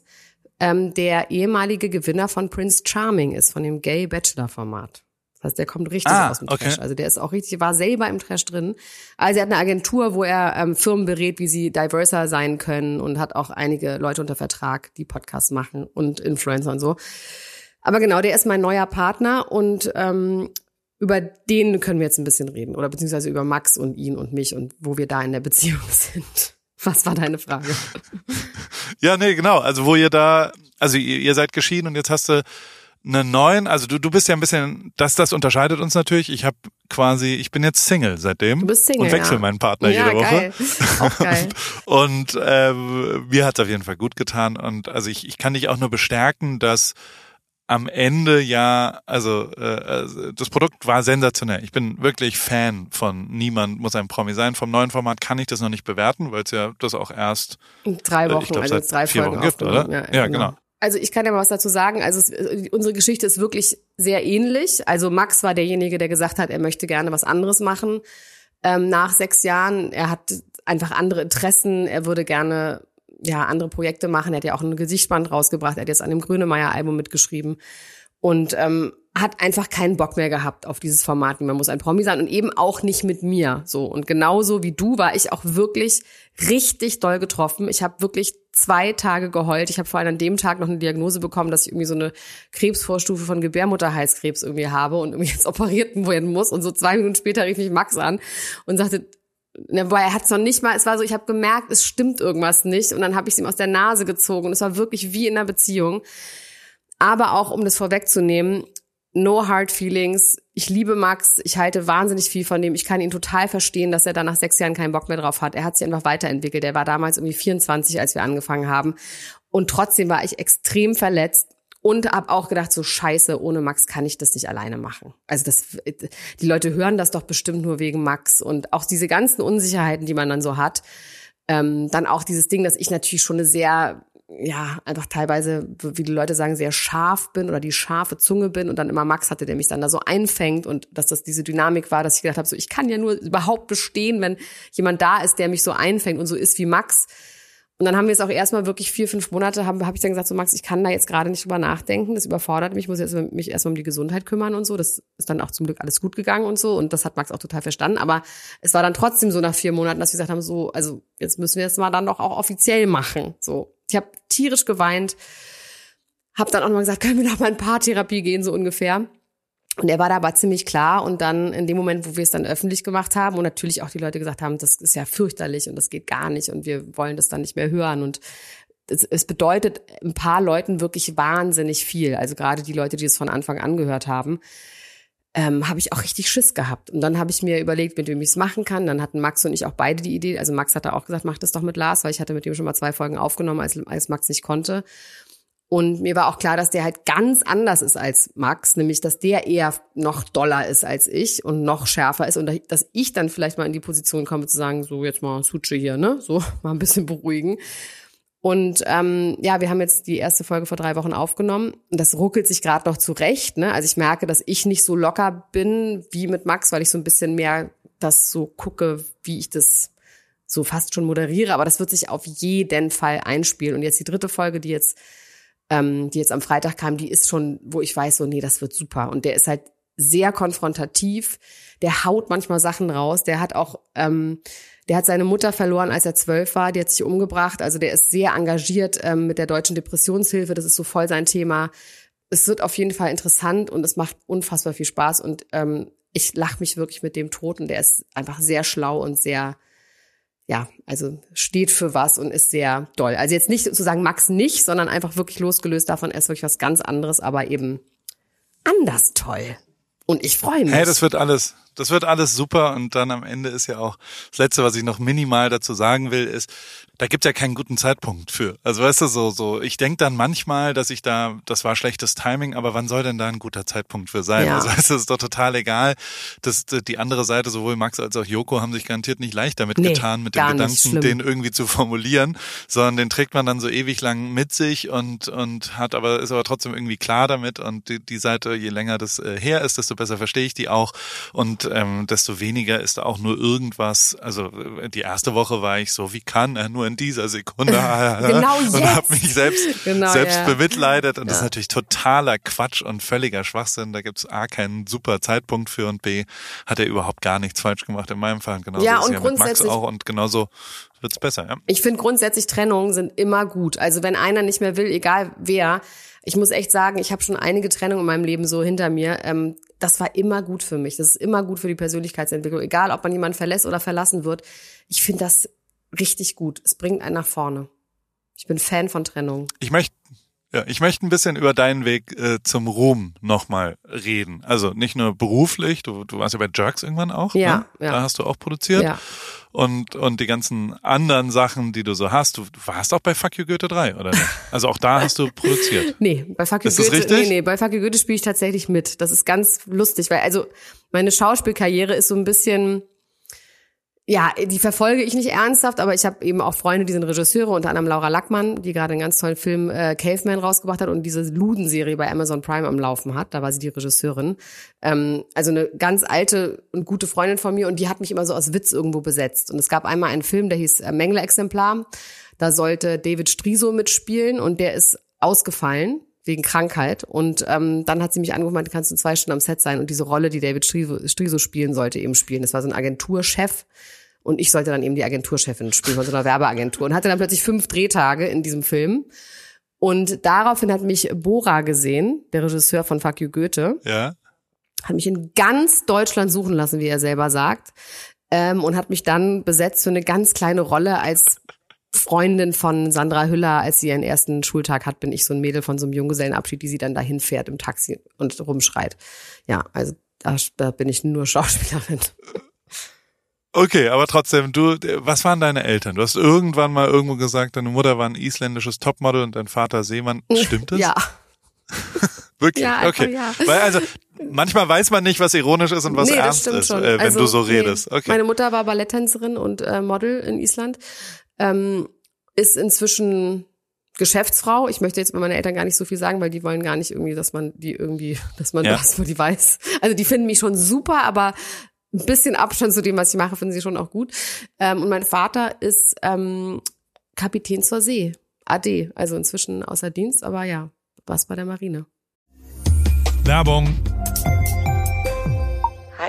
ähm, der ehemalige Gewinner von Prince Charming ist, von dem Gay Bachelor Format. Das heißt, der kommt richtig ah, aus dem okay. Trash. Also der ist auch richtig, war selber im Trash drin. Also er hat eine Agentur, wo er ähm, Firmen berät, wie sie diverser sein können und hat auch einige Leute unter Vertrag, die Podcasts machen und Influencer und so. Aber genau, der ist mein neuer Partner und ähm, über den können wir jetzt ein bisschen reden. Oder beziehungsweise über Max und ihn und mich und wo wir da in der Beziehung sind. Was war deine Frage? Ja, nee, genau. Also wo ihr da, also ihr, ihr seid geschieden und jetzt hast du einen neuen, also du, du bist ja ein bisschen, das, das unterscheidet uns natürlich. Ich habe quasi, ich bin jetzt Single seitdem. Du bist Single. Und wechsle ja. meinen Partner ja, jede Woche. Geil. Auch geil. und äh, mir hat's auf jeden Fall gut getan. Und also ich, ich kann dich auch nur bestärken, dass am Ende ja, also äh, das Produkt war sensationell. Ich bin wirklich Fan von Niemand muss ein Promi sein. Vom neuen Format kann ich das noch nicht bewerten, weil es ja das auch erst drei Wochen, ich glaub, also seit drei vier Folgen Wochen gibt, oder? Ja, ja genau. genau. Also ich kann ja mal was dazu sagen. Also es, unsere Geschichte ist wirklich sehr ähnlich. Also Max war derjenige, der gesagt hat, er möchte gerne was anderes machen. Ähm, nach sechs Jahren, er hat einfach andere Interessen. Er würde gerne ja andere Projekte machen. Er hat ja auch ein Gesichtsband rausgebracht. Er hat jetzt an dem Grünemeyer-Album mitgeschrieben. Und ähm, hat einfach keinen Bock mehr gehabt auf dieses Format, man muss ein Promi sein und eben auch nicht mit mir so und genauso wie du war ich auch wirklich richtig doll getroffen. Ich habe wirklich zwei Tage geheult. Ich habe vor allem an dem Tag noch eine Diagnose bekommen, dass ich irgendwie so eine Krebsvorstufe von Gebärmutterhalskrebs irgendwie habe und irgendwie jetzt operiert werden muss und so zwei Minuten später rief mich Max an und sagte Ne, weil er hat es noch nicht mal, es war so, ich habe gemerkt, es stimmt irgendwas nicht und dann habe ich es ihm aus der Nase gezogen und es war wirklich wie in einer Beziehung. Aber auch, um das vorwegzunehmen, no hard feelings. Ich liebe Max, ich halte wahnsinnig viel von dem. Ich kann ihn total verstehen, dass er da nach sechs Jahren keinen Bock mehr drauf hat. Er hat sich einfach weiterentwickelt. Er war damals irgendwie 24, als wir angefangen haben. Und trotzdem war ich extrem verletzt und habe auch gedacht, so scheiße, ohne Max kann ich das nicht alleine machen. Also das, die Leute hören das doch bestimmt nur wegen Max und auch diese ganzen Unsicherheiten, die man dann so hat. Ähm, dann auch dieses Ding, dass ich natürlich schon eine sehr ja, einfach teilweise, wie die Leute sagen, sehr scharf bin oder die scharfe Zunge bin und dann immer Max hatte, der mich dann da so einfängt und dass das diese Dynamik war, dass ich gedacht habe, so ich kann ja nur überhaupt bestehen, wenn jemand da ist, der mich so einfängt und so ist wie Max. Und dann haben wir es auch erstmal wirklich vier, fünf Monate, habe hab ich dann gesagt, so Max, ich kann da jetzt gerade nicht drüber nachdenken, das überfordert mich, ich muss jetzt mich erstmal um die Gesundheit kümmern und so. Das ist dann auch zum Glück alles gut gegangen und so und das hat Max auch total verstanden. Aber es war dann trotzdem so nach vier Monaten, dass wir gesagt haben, so, also jetzt müssen wir es mal dann doch auch offiziell machen. So, ich habe tierisch geweint, habe dann auch mal gesagt, können wir noch mal ein paar Therapie gehen, so ungefähr. Und er war da aber ziemlich klar. Und dann in dem Moment, wo wir es dann öffentlich gemacht haben und natürlich auch die Leute gesagt haben, das ist ja fürchterlich und das geht gar nicht und wir wollen das dann nicht mehr hören. Und es, es bedeutet ein paar Leuten wirklich wahnsinnig viel. Also gerade die Leute, die es von Anfang an gehört haben, ähm, habe ich auch richtig Schiss gehabt. Und dann habe ich mir überlegt, mit wem ich es machen kann. Dann hatten Max und ich auch beide die Idee. Also Max hatte auch gesagt, mach das doch mit Lars, weil ich hatte mit ihm schon mal zwei Folgen aufgenommen, als, als Max nicht konnte. Und mir war auch klar, dass der halt ganz anders ist als Max, nämlich dass der eher noch doller ist als ich und noch schärfer ist und dass ich dann vielleicht mal in die Position komme zu sagen, so jetzt mal Suche hier, ne, so mal ein bisschen beruhigen. Und ähm, ja, wir haben jetzt die erste Folge vor drei Wochen aufgenommen. Das ruckelt sich gerade noch zurecht. Ne? Also ich merke, dass ich nicht so locker bin wie mit Max, weil ich so ein bisschen mehr das so gucke, wie ich das so fast schon moderiere. Aber das wird sich auf jeden Fall einspielen. Und jetzt die dritte Folge, die jetzt ähm, die jetzt am Freitag kam, die ist schon, wo ich weiß, so, nee, das wird super. Und der ist halt sehr konfrontativ. Der haut manchmal Sachen raus. Der hat auch, ähm, der hat seine Mutter verloren, als er zwölf war. Die hat sich umgebracht. Also der ist sehr engagiert ähm, mit der deutschen Depressionshilfe. Das ist so voll sein Thema. Es wird auf jeden Fall interessant und es macht unfassbar viel Spaß. Und ähm, ich lache mich wirklich mit dem Toten. Der ist einfach sehr schlau und sehr ja, also steht für was und ist sehr doll. Also jetzt nicht sozusagen Max nicht, sondern einfach wirklich losgelöst davon, er ist wirklich was ganz anderes, aber eben anders toll. Und ich freue mich. Hey, das wird alles, das wird alles super und dann am Ende ist ja auch das Letzte, was ich noch minimal dazu sagen will, ist, da gibt ja keinen guten Zeitpunkt für. Also weißt du, so, so, ich denke dann manchmal, dass ich da, das war schlechtes Timing, aber wann soll denn da ein guter Zeitpunkt für sein? Ja. Also weißt du, ist doch total egal. Das, die andere Seite, sowohl Max als auch Joko, haben sich garantiert nicht leicht damit nee, getan, mit dem Gedanken, den irgendwie zu formulieren, sondern den trägt man dann so ewig lang mit sich und, und hat aber, ist aber trotzdem irgendwie klar damit und die, die Seite, je länger das äh, her ist, desto besser verstehe ich die auch und ähm, desto weniger ist auch nur irgendwas, also äh, die erste Woche war ich so, wie kann er nur in dieser Sekunde genau und habe mich selbst, genau, selbst ja. bemitleidet. Und ja. das ist natürlich totaler Quatsch und völliger Schwachsinn. Da gibt's A, keinen super Zeitpunkt für und B, hat er überhaupt gar nichts falsch gemacht in meinem Fall. Genauso ja, ist und ja grundsätzlich, mit Max auch und genauso wird's besser. Ja. Ich finde grundsätzlich Trennungen sind immer gut. Also wenn einer nicht mehr will, egal wer, ich muss echt sagen, ich habe schon einige Trennungen in meinem Leben so hinter mir. Ähm, das war immer gut für mich. Das ist immer gut für die Persönlichkeitsentwicklung. Egal, ob man jemanden verlässt oder verlassen wird. Ich finde das richtig gut. Es bringt einen nach vorne. Ich bin Fan von Trennung. Ich möchte ja, ich möchte ein bisschen über deinen Weg äh, zum Ruhm nochmal reden. Also nicht nur beruflich, du, du warst ja bei Jerks irgendwann auch. Ja, ne? ja. Da hast du auch produziert. Ja. Und, und die ganzen anderen Sachen, die du so hast. Du, du warst auch bei Fuck You Goethe 3, oder nicht? Also auch da hast du produziert. nee, bei Fuck You ist Goethe, das richtig? nee, nee, bei Fuck You Goethe spiele ich tatsächlich mit. Das ist ganz lustig, weil also meine Schauspielkarriere ist so ein bisschen ja, die verfolge ich nicht ernsthaft, aber ich habe eben auch Freunde, die sind Regisseure, unter anderem Laura Lackmann, die gerade einen ganz tollen Film äh, Caveman rausgebracht hat und diese Luden-Serie bei Amazon Prime am Laufen hat. Da war sie die Regisseurin. Ähm, also eine ganz alte und gute Freundin von mir und die hat mich immer so aus Witz irgendwo besetzt. Und es gab einmal einen Film, der hieß äh, Mengele-Exemplar. Da sollte David Striso mitspielen und der ist ausgefallen wegen Krankheit. Und ähm, dann hat sie mich angerufen, meinte, kannst du zwei Stunden am Set sein und diese Rolle, die David Striso spielen sollte, eben spielen. Das war so ein Agenturchef. Und ich sollte dann eben die Agenturchefin spielen von so einer Werbeagentur. Und hatte dann plötzlich fünf Drehtage in diesem Film. Und daraufhin hat mich Bora gesehen, der Regisseur von Fuck You Goethe. Ja. Hat mich in ganz Deutschland suchen lassen, wie er selber sagt. Ähm, und hat mich dann besetzt für eine ganz kleine Rolle als Freundin von Sandra Hüller, als sie ihren ersten Schultag hat, bin ich so ein Mädel von so einem Junggesellenabschied, die sie dann dahin fährt im Taxi und rumschreit. Ja, also da, da bin ich nur Schauspielerin. Okay, aber trotzdem, du, was waren deine Eltern? Du hast irgendwann mal irgendwo gesagt, deine Mutter war ein isländisches Topmodel und dein Vater Seemann. Stimmt das? Ja. Wirklich? Ja, einfach okay. ja. Weil also manchmal weiß man nicht, was ironisch ist und was nee, ernst ist, äh, wenn also, du so redest. Okay. Meine Mutter war Balletttänzerin und äh, Model in Island. Ähm, ist inzwischen Geschäftsfrau. Ich möchte jetzt bei meinen Eltern gar nicht so viel sagen, weil die wollen gar nicht irgendwie, dass man die irgendwie, dass man Ja. das über die weiß. Also die finden mich schon super, aber ein bisschen Abstand zu dem, was ich mache, finden sie schon auch gut. Ähm, und mein Vater ist ähm, Kapitän zur See, AD, also inzwischen außer Dienst, aber ja, was bei der Marine. Werbung.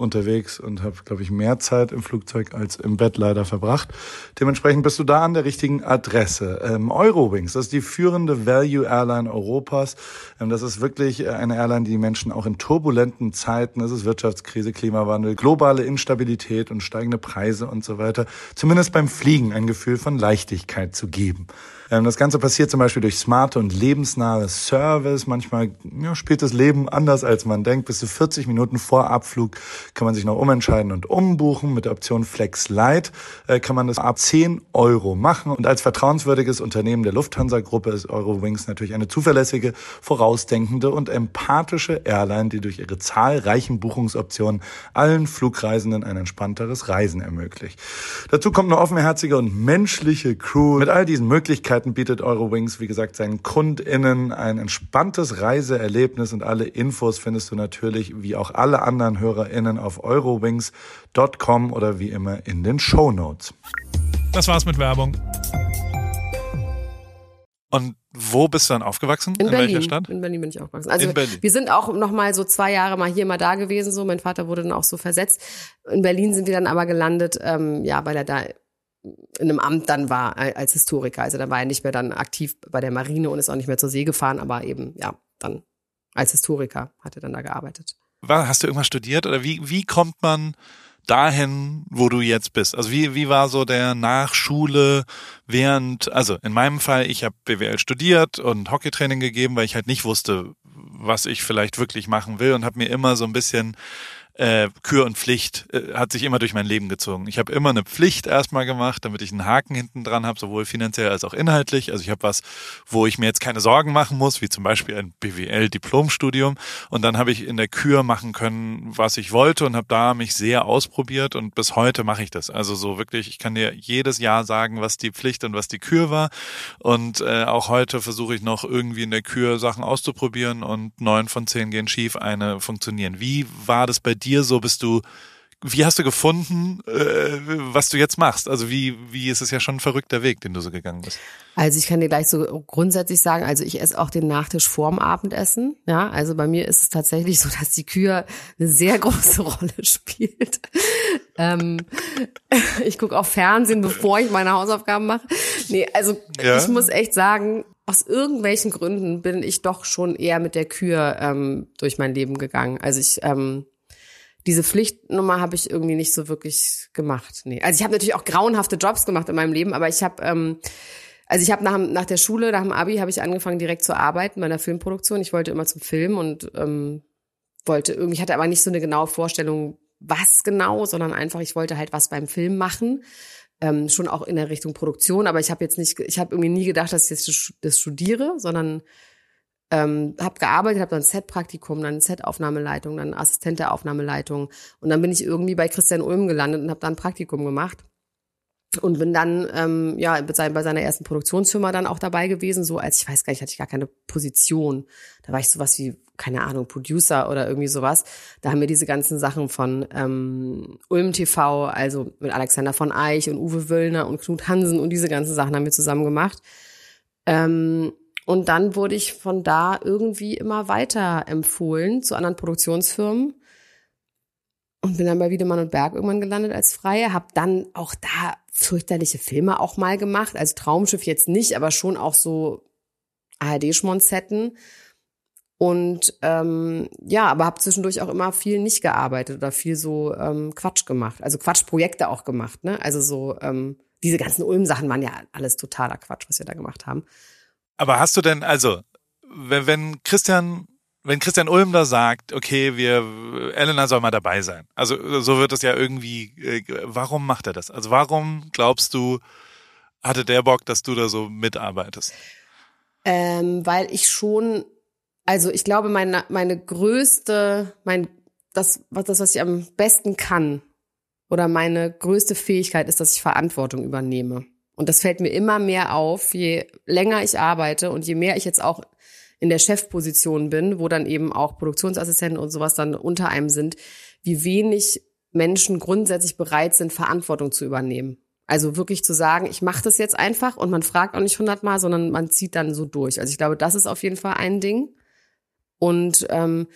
unterwegs und habe, glaube ich, mehr Zeit im Flugzeug als im Bett leider verbracht. Dementsprechend bist du da an der richtigen Adresse. Ähm, Eurowings, das ist die führende Value Airline Europas. Ähm, das ist wirklich äh, eine Airline, die Menschen auch in turbulenten Zeiten, es ist Wirtschaftskrise, Klimawandel, globale Instabilität und steigende Preise und so weiter, zumindest beim Fliegen ein Gefühl von Leichtigkeit zu geben. Ähm, Das Ganze passiert zum Beispiel durch smarte und lebensnahe Service. Manchmal ja, spielt das Leben anders, als man denkt. Bis zu 40 Minuten vor Abflug kann man sich noch umentscheiden und umbuchen. Mit der Option Flex Lite äh, kann man das ab 10 Euro machen. Und als vertrauenswürdiges Unternehmen der Lufthansa-Gruppe ist Eurowings natürlich eine zuverlässige, vorausdenkende und empathische Airline, die durch ihre zahlreichen Buchungsoptionen allen Flugreisenden ein entspannteres Reisen ermöglicht. Dazu kommt eine offenherzige und menschliche Crew. Mit all diesen Möglichkeiten bietet Eurowings, wie gesagt, seinen KundInnen ein entspanntes Reiseerlebnis und alle Infos findest du natürlich, wie auch alle anderen HörerInnen, auf eurowings.com oder wie immer in den Show Notes. Das war's mit Werbung. Und wo bist du dann aufgewachsen? In, Berlin. welcher Stadt? In Berlin bin ich aufgewachsen. Also In Berlin. wir sind auch noch mal so zwei Jahre mal hier, mal da gewesen. So, mein Vater wurde dann auch so versetzt. In Berlin sind wir dann aber gelandet, ähm, ja, weil er da in einem Amt dann war äh, als Historiker. Also da war er nicht mehr dann aktiv bei der Marine und ist auch nicht mehr zur See gefahren, aber eben ja dann als Historiker hat er dann da gearbeitet. Hast du irgendwas studiert oder wie, wie kommt man dahin, wo du jetzt bist? Also wie, wie war so der Nachschule während, also in meinem Fall, ich habe BWL studiert und Hockeytraining gegeben, weil ich halt nicht wusste, was ich vielleicht wirklich machen will und habe mir immer so ein bisschen äh, Kür und Pflicht äh, hat sich immer durch mein Leben gezogen. Ich habe immer eine Pflicht erstmal gemacht, damit ich einen Haken hinten dran habe, sowohl finanziell als auch inhaltlich. Also ich habe was, wo ich mir jetzt keine Sorgen machen muss, wie zum Beispiel ein BWL-Diplomstudium. Und dann habe ich in der Kür machen können, was ich wollte und habe da mich sehr ausprobiert und bis heute mache ich das. Also so wirklich, ich kann dir jedes Jahr sagen, was die Pflicht und was die Kür war. Und äh, auch heute versuche ich noch irgendwie in der Kür Sachen auszuprobieren und neun von zehn gehen schief, eine funktionieren. Wie war das bei dir so? Bist du, wie hast du gefunden, äh, was du jetzt machst? Also wie, wie ist es ja schon ein verrückter Weg, den du so gegangen bist? Also ich kann dir gleich so grundsätzlich sagen, also ich esse auch den Nachtisch vorm Abendessen. Ja, also bei mir ist es tatsächlich so, dass die Kür eine sehr große Rolle spielt. ähm, ich gucke auch Fernsehen, bevor ich meine Hausaufgaben mache. Nee, also Ja. ich muss echt sagen, aus irgendwelchen Gründen bin ich doch schon eher mit der Kür ähm, durch mein Leben gegangen. Also ich ähm, diese Pflichtnummer habe ich irgendwie nicht so wirklich gemacht. Nee. Also ich habe natürlich auch grauenhafte Jobs gemacht in meinem Leben, aber ich habe ähm, also ich habe nach, nach der Schule, nach dem Abi, habe ich angefangen direkt zu arbeiten bei einer Filmproduktion. Ich wollte immer zum Film und ähm, wollte irgendwie, ich hatte aber nicht so eine genaue Vorstellung, was genau, sondern einfach, ich wollte halt was beim Film machen. Ähm, schon auch in der Richtung Produktion, aber ich habe jetzt nicht, ich habe irgendwie nie gedacht, dass ich jetzt das studiere, sondern ähm, habe gearbeitet, habe dann Set-Praktikum, dann Set-Aufnahmeleitung, dann Assistent der Aufnahmeleitung und dann bin ich irgendwie bei Christian Ulm gelandet und habe dann Praktikum gemacht und bin dann ähm, ja bei seiner ersten Produktionsfirma dann auch dabei gewesen, so als ich weiß gar nicht, hatte ich gar keine Position. Da war ich sowas wie keine Ahnung Producer oder irgendwie sowas. Da haben wir diese ganzen Sachen von ähm, Ulm TV, also mit Alexander von Eich und Uwe Wöllner und Knut Hansen und diese ganzen Sachen haben wir zusammen gemacht. Ähm, und dann wurde ich von da irgendwie immer weiter empfohlen zu anderen Produktionsfirmen und bin dann bei Wiedemann und Berg irgendwann gelandet als Freie, habe dann auch da fürchterliche Filme auch mal gemacht, als Traumschiff jetzt nicht, aber schon auch so ARD-Schmonzetten. Und ähm, ja, aber habe zwischendurch auch immer viel nicht gearbeitet oder viel so ähm, Quatsch gemacht, also Quatschprojekte auch gemacht. Ne? Also so ähm, diese ganzen Ulm-Sachen waren ja alles totaler Quatsch, was wir da gemacht haben. Aber hast du denn, also, wenn, wenn Christian wenn Christian Ulm da sagt, okay, wir, Elena soll mal dabei sein. Also so wird es ja irgendwie, äh, warum macht er das? Also warum glaubst du, hatte der Bock, dass du da so mitarbeitest? Ähm, weil ich schon, also ich glaube, meine, meine größte, mein, das, was, das, was ich am besten kann, oder meine größte Fähigkeit ist, dass ich Verantwortung übernehme. Und das fällt mir immer mehr auf, je länger ich arbeite und je mehr ich jetzt auch in der Chefposition bin, wo dann eben auch Produktionsassistenten und sowas dann unter einem sind, wie wenig Menschen grundsätzlich bereit sind, Verantwortung zu übernehmen. Also wirklich zu sagen, ich mache das jetzt einfach und man fragt auch nicht hundertmal, sondern man zieht dann so durch. Also ich glaube, das ist auf jeden Fall ein Ding. Und ähm,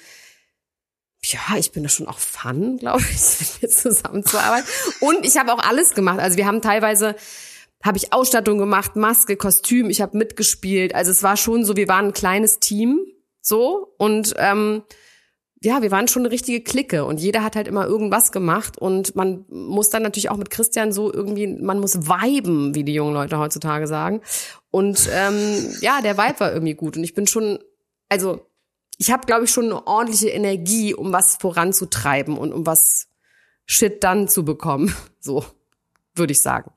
ja, ich bin da schon auch Fun, glaube ich, mit mir zusammenzuarbeiten. Und ich habe auch alles gemacht. Also wir haben teilweise habe ich Ausstattung gemacht, Maske, Kostüm, ich habe mitgespielt. Also es war schon so, wir waren ein kleines Team so und ähm, ja, wir waren schon eine richtige Clique und jeder hat halt immer irgendwas gemacht und man muss dann natürlich auch mit Christian so irgendwie, man muss viben, wie die jungen Leute heutzutage sagen. Und ähm, ja, der Vibe war irgendwie gut und ich bin schon, also ich habe, glaube ich, schon eine ordentliche Energie, um was voranzutreiben und um was Shit dann zu bekommen. So, würde ich sagen.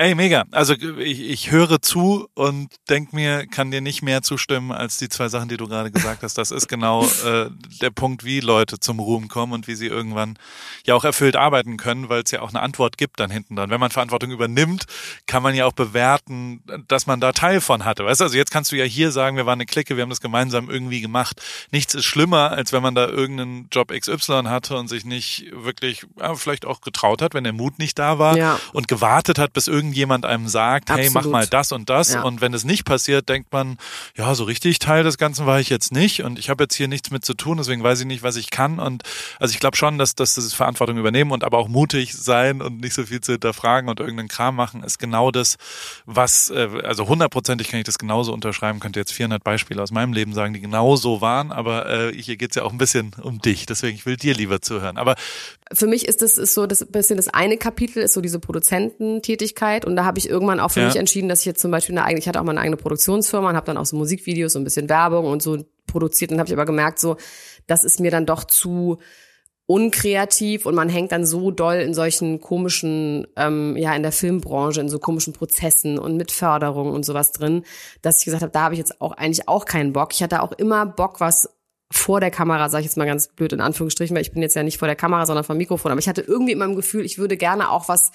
Ey, mega. Also ich, ich höre zu und denk mir, kann dir nicht mehr zustimmen als die zwei Sachen, die du gerade gesagt hast. Das ist genau äh, der Punkt, wie Leute zum Ruhm kommen und wie sie irgendwann ja auch erfüllt arbeiten können, weil es ja auch eine Antwort gibt dann hinten dran. Wenn man Verantwortung übernimmt, kann man ja auch bewerten, dass man da Teil von hatte. Weißt du, also jetzt kannst du ja hier sagen, wir waren eine Clique, wir haben das gemeinsam irgendwie gemacht. Nichts ist schlimmer, als wenn man da irgendeinen Job XY hatte und sich nicht wirklich, ja, vielleicht auch getraut hat, wenn der Mut nicht da war ja. und gewartet hat, bis irgendwie irgendjemand einem sagt, Absolut. hey, mach mal das und das. Ja. Und wenn es nicht passiert, denkt man, ja, so richtig Teil des Ganzen war ich jetzt nicht und ich habe jetzt hier nichts mit zu tun, deswegen weiß ich nicht, was ich kann. Und also ich glaube schon, dass, dass das Verantwortung übernehmen und aber auch mutig sein und nicht so viel zu hinterfragen und irgendeinen Kram machen, ist genau das, was, äh, also hundertprozentig kann ich das genauso unterschreiben, könnte jetzt 400 Beispiele aus meinem Leben sagen, die genau so waren, aber äh, hier geht's ja auch ein bisschen um dich, deswegen ich will dir lieber zuhören. Aber für mich ist das ist so das bisschen das eine Kapitel ist so diese Produzententätigkeit und da habe ich irgendwann auch für ja. mich entschieden, dass ich jetzt zum Beispiel eine eigene, ich hatte auch mal eine eigene Produktionsfirma und habe dann auch so Musikvideos und ein bisschen Werbung und so produziert und habe ich aber gemerkt so, das ist mir dann doch zu unkreativ und man hängt dann so doll in solchen komischen, ähm, ja, in der Filmbranche, in so komischen Prozessen und mit Förderung und sowas drin, dass ich gesagt habe, da habe ich jetzt auch eigentlich auch keinen Bock. Ich hatte auch immer Bock, was vor der Kamera, sage ich jetzt mal ganz blöd in Anführungsstrichen, weil ich bin jetzt ja nicht vor der Kamera, sondern vom Mikrofon. Aber ich hatte irgendwie immer im Gefühl, ich würde gerne auch was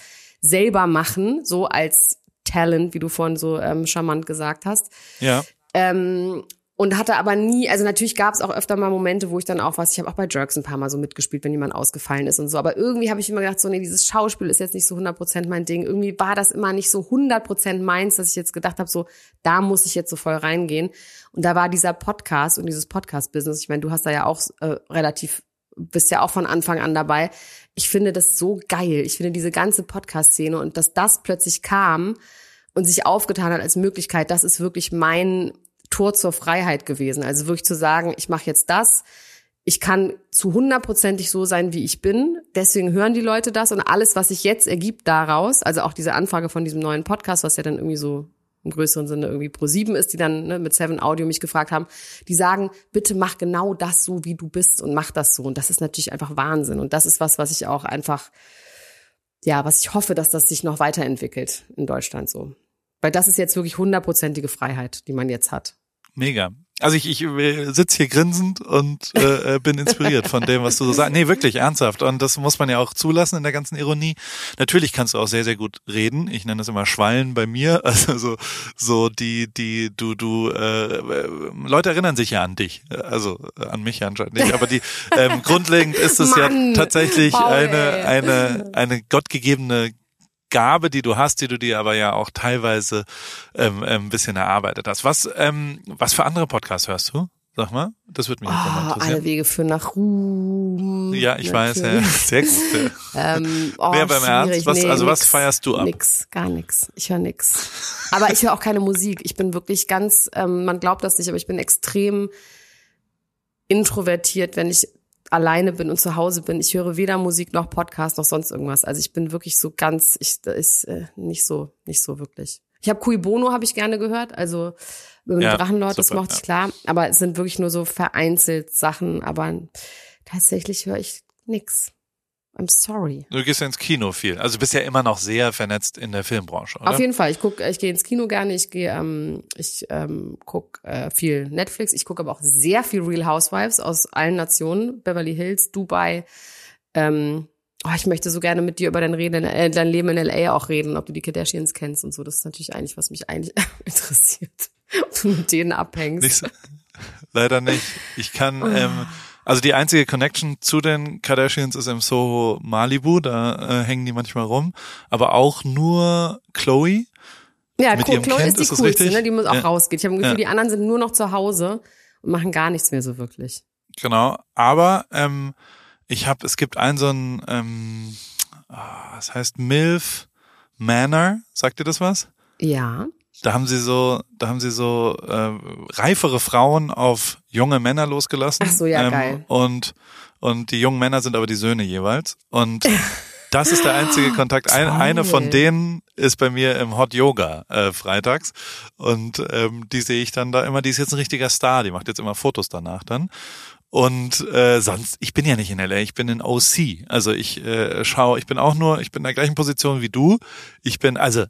selber machen, so als Talent, wie du vorhin so ähm, charmant gesagt hast. Ja. Ähm, und hatte aber nie, also natürlich gab es auch öfter mal Momente, wo ich dann auch was, ich habe auch bei Jerks ein paar Mal so mitgespielt, wenn jemand ausgefallen ist und so, aber irgendwie habe ich immer gedacht, so nee, dieses Schauspiel ist jetzt nicht so 100% mein Ding. Irgendwie war das immer nicht so 100% meins, dass ich jetzt gedacht habe, so da muss ich jetzt so voll reingehen. Und da war dieser Podcast und dieses Podcast-Business, ich meine, du hast da ja auch äh, relativ bist ja auch von Anfang an dabei. Ich finde das so geil. Ich finde diese ganze Podcast-Szene und dass das plötzlich kam und sich aufgetan hat als Möglichkeit, das ist wirklich mein Tor zur Freiheit gewesen. Also wirklich zu sagen, ich mache jetzt das. Ich kann zu hundertprozentig so sein, wie ich bin. Deswegen hören die Leute das und alles, was sich jetzt ergibt daraus, also auch diese Anfrage von diesem neuen Podcast, was ja dann irgendwie so im größeren Sinne irgendwie Pro 7 ist, die dann ne, mit Seven Audio mich gefragt haben, die sagen, bitte mach genau das so, wie du bist und mach das so. Und das ist natürlich einfach Wahnsinn. Und das ist was, was ich auch einfach, ja, was ich hoffe, dass das sich noch weiterentwickelt in Deutschland so. Weil das ist jetzt wirklich hundertprozentige Freiheit, die man jetzt hat. Mega. Also ich, ich äh, sitze hier grinsend und äh, äh, bin inspiriert von dem, was du so sagst. Nee, wirklich, ernsthaft. Und das muss man ja auch zulassen in der ganzen Ironie. Natürlich kannst du auch sehr, sehr gut reden. Ich nenne das immer Schwallen bei mir. Also so, so die, die, du, du, äh, Leute erinnern sich ja an dich. Also an mich anscheinend nicht. Aber die ähm, grundlegend ist es ja tatsächlich Paul, eine, eine, eine gottgegebene Gabe, die du hast, die du dir aber ja auch teilweise ähm, ein bisschen erarbeitet hast. Was, ähm, was für andere Podcasts hörst du? Sag mal, das würde mich jetzt nochmal Oh, alle interessieren. Wege führen nach Ruhm. Ja, ich weiß, ja, Natürlich. sehr gut. Ähm, oh, Mehr beim Ernst? Was- nee, also was nix, feierst du ab? Nix, gar nix. Ich höre nix. Aber ich höre auch keine Musik. Ich bin wirklich ganz, ähm, man glaubt das nicht, aber ich bin extrem introvertiert, wenn ich alleine bin und zu Hause bin. Ich höre weder Musik noch Podcast noch sonst irgendwas. Also ich bin wirklich so ganz, ich das ist äh, nicht so, nicht so wirklich. Ich habe Cui Bono habe ich gerne gehört, also mit dem Ja, Drachenlord, das super, mochte ja. ich klar. Aber es sind wirklich nur so vereinzelt Sachen. Aber tatsächlich höre ich nix. I'm sorry. Du gehst ja ins Kino viel. Also du bist ja immer noch sehr vernetzt in der Filmbranche, oder? Auf jeden Fall. Ich guck, ich gehe ins Kino gerne. Ich gehe, ähm, ich ähm, guck äh, viel Netflix. Ich gucke aber auch sehr viel Real Housewives aus allen Nationen, Beverly Hills, Dubai. Ähm, oh, ich möchte so gerne mit dir über dein, Reden, äh, dein Leben in LA auch reden, ob du die Kardashians kennst und so. Das ist natürlich eigentlich, was mich eigentlich interessiert, ob du mit denen abhängst. Nicht leider nicht. Ich kann, Oh. ähm, also die einzige Connection zu den Kardashians ist im Soho Malibu, da äh, hängen die manchmal rum, aber auch nur Chloe. Ja, mit Chloe ihrem Chloe Kind, ist die ist das coolste, richtig? ne? Die muss auch Ja. rausgehen. Ich habe Gefühl, Ja. die anderen sind nur noch zu Hause und machen gar nichts mehr so wirklich. Genau, aber ähm, ich habe, es gibt einen so ein, ähm, ah, es heißt Milf Manor, sagt ihr das was? Ja. Da haben sie so, da haben sie so äh, reifere Frauen auf junge Männer losgelassen. Ach so, ja, ähm, geil. Und und die jungen Männer sind aber die Söhne jeweils. Und das ist der einzige Kontakt. Ein, eine von denen ist bei mir im Hot Yoga äh, freitags und ähm, die sehe ich dann da immer. Die ist jetzt ein richtiger Star. Die macht jetzt immer Fotos danach dann. Und äh, sonst, ich bin ja nicht in LA, ich bin in OC. Also ich äh, schaue, ich bin auch nur, ich bin in der gleichen Position wie du. Ich bin, also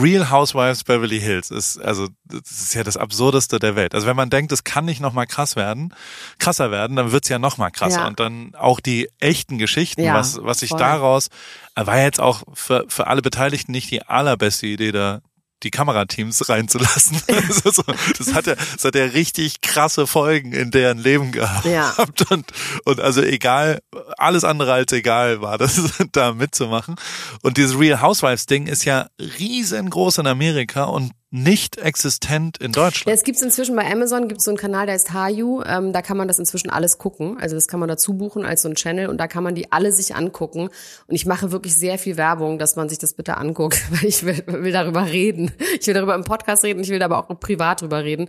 Real Housewives Beverly Hills ist, also das ist ja das Absurdeste der Welt. Also wenn man denkt, es kann nicht noch mal krass werden, krasser werden, dann wird's ja noch mal krasser. Ja. Und dann auch die echten Geschichten, Ja, was, was sich voll. daraus, war jetzt auch für, für alle Beteiligten nicht die allerbeste Idee, da die Kamerateams reinzulassen. Also so, das hat ja, das hat ja richtig krasse Folgen in deren Leben gehabt. Ja. Und, und also egal, alles andere als egal war das, da mitzumachen. Und dieses Real Housewives Ding ist ja riesengroß in Amerika und nicht existent in Ja, Deutschland. es gibt's inzwischen bei Amazon gibt's so einen Kanal, der heißt Hayu. Ähm, da kann man das inzwischen alles gucken. Also das kann man dazu buchen als so ein Channel und da kann man die alle sich angucken. Und ich mache wirklich sehr viel Werbung, dass man sich das bitte anguckt, weil ich will, will darüber reden. Ich will darüber im Podcast reden, ich will aber auch privat drüber reden.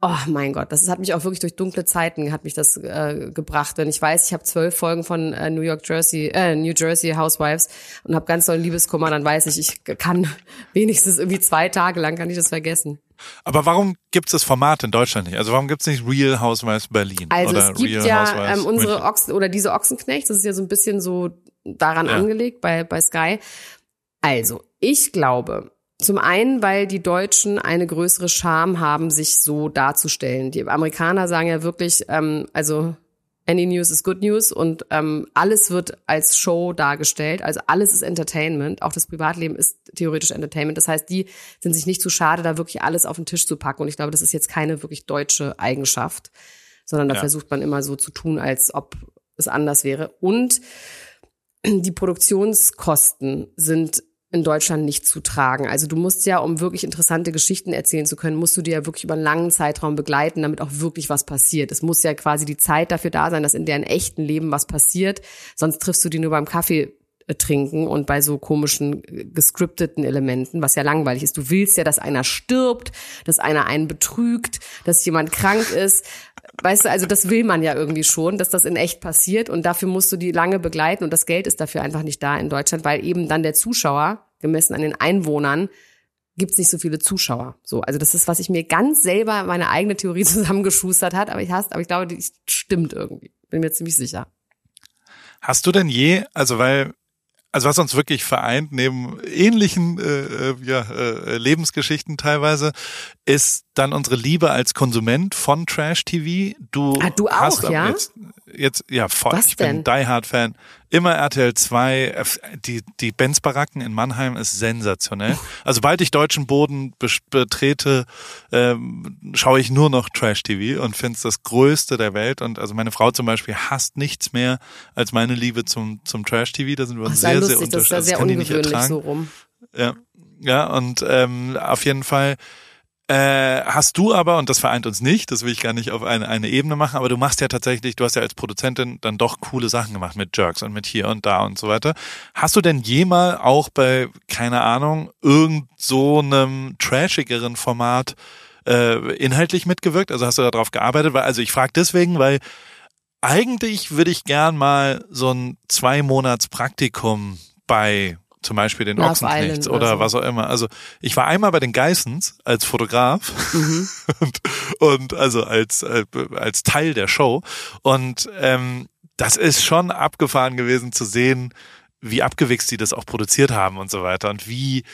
Oh mein Gott, das hat mich auch wirklich durch dunkle Zeiten hat mich das äh, gebracht. Wenn ich weiß, ich habe zwölf Folgen von äh, New York Jersey, äh, New Jersey Housewives und habe ganz doll Liebeskummer, dann weiß ich, ich kann wenigstens irgendwie zwei Tage lang kann ich das vergessen. Aber warum gibt es das Format in Deutschland nicht? Also warum gibt es nicht Real Housewives Berlin Also oder es gibt Real ja Housewives ähm, unsere? Ochsen oder diese Ochsenknechts, das ist ja so ein bisschen so daran Ja. angelegt bei, bei Sky. Also, ich glaube, zum einen, weil die Deutschen eine größere Scham haben, sich so darzustellen. Die Amerikaner sagen ja wirklich, ähm, also Any News is Good News und ähm, alles wird als Show dargestellt. Also alles ist Entertainment. Auch das Privatleben ist theoretisch Entertainment. Das heißt, die sind sich nicht zu schade, da wirklich alles auf den Tisch zu packen. Und ich glaube, das ist jetzt keine wirklich deutsche Eigenschaft, sondern da Ja. versucht man immer so zu tun, als ob es anders wäre. Und die Produktionskosten sind in Deutschland nicht zu tragen. Also du musst ja, um wirklich interessante Geschichten erzählen zu können, musst du dir ja wirklich über einen langen Zeitraum begleiten, damit auch wirklich was passiert. Es muss ja quasi die Zeit dafür da sein, dass in deren echten Leben was passiert. Sonst triffst du die nur beim Kaffee äh, trinken und bei so komischen äh, gescripteten Elementen, was ja langweilig ist. Du willst ja, dass einer stirbt, dass einer einen betrügt, dass jemand krank ist. Weißt du, also das will man ja irgendwie schon, dass das in echt passiert und dafür musst du die lange begleiten und das Geld ist dafür einfach nicht da in Deutschland, weil eben dann der Zuschauer, gemessen an den Einwohnern, gibt es nicht so viele Zuschauer. So, also das ist, was ich mir ganz selber meine eigene Theorie zusammengeschustert hat, aber ich hast, aber ich glaube, die stimmt irgendwie. Bin mir ziemlich sicher. Hast du denn je, also weil also was uns wirklich vereint, neben ähnlichen äh, äh, ja, äh, Lebensgeschichten teilweise, ist dann unsere Liebe als Konsument von Trash-TV. Du, ah, du hast auch, ja? Jetzt, jetzt, ja, voll. Was ich bin Die Hard Fan. Immer RTL 2. Die, die Benz Baracken in Mannheim ist sensationell. Also, sobald ich deutschen Boden betrete, ähm, schaue ich nur noch Trash TV und finde es das Größte der Welt. Und also meine Frau zum Beispiel hasst nichts mehr als meine Liebe zum, zum Trash TV. Da sind wir uns sehr, lustig, sehr unterschiedlich. Das ist ja sehr ungewöhnlich so rum. Ja. Ja, und ähm, auf jeden Fall äh, hast du aber, und das vereint uns nicht, das will ich gar nicht auf eine, eine Ebene machen, aber du machst ja tatsächlich, du hast ja als Produzentin dann doch coole Sachen gemacht mit Jerks und mit hier und da und so weiter. Hast du denn jemals auch bei, keine Ahnung, irgend so einem trashigeren Format äh, inhaltlich mitgewirkt? Also hast du darauf gearbeitet? Weil, also ich frage deswegen, weil eigentlich würde ich gern mal so ein zwei Monats Praktikum bei zum Beispiel den Love Ochsenknechts oder, so. was auch immer. Also ich war einmal bei den Geissens als Fotograf mhm. und, und also als, äh, als Teil der Show. Und ähm, das ist schon abgefahren gewesen zu sehen, wie abgewichst die das auch produziert haben und so weiter und wie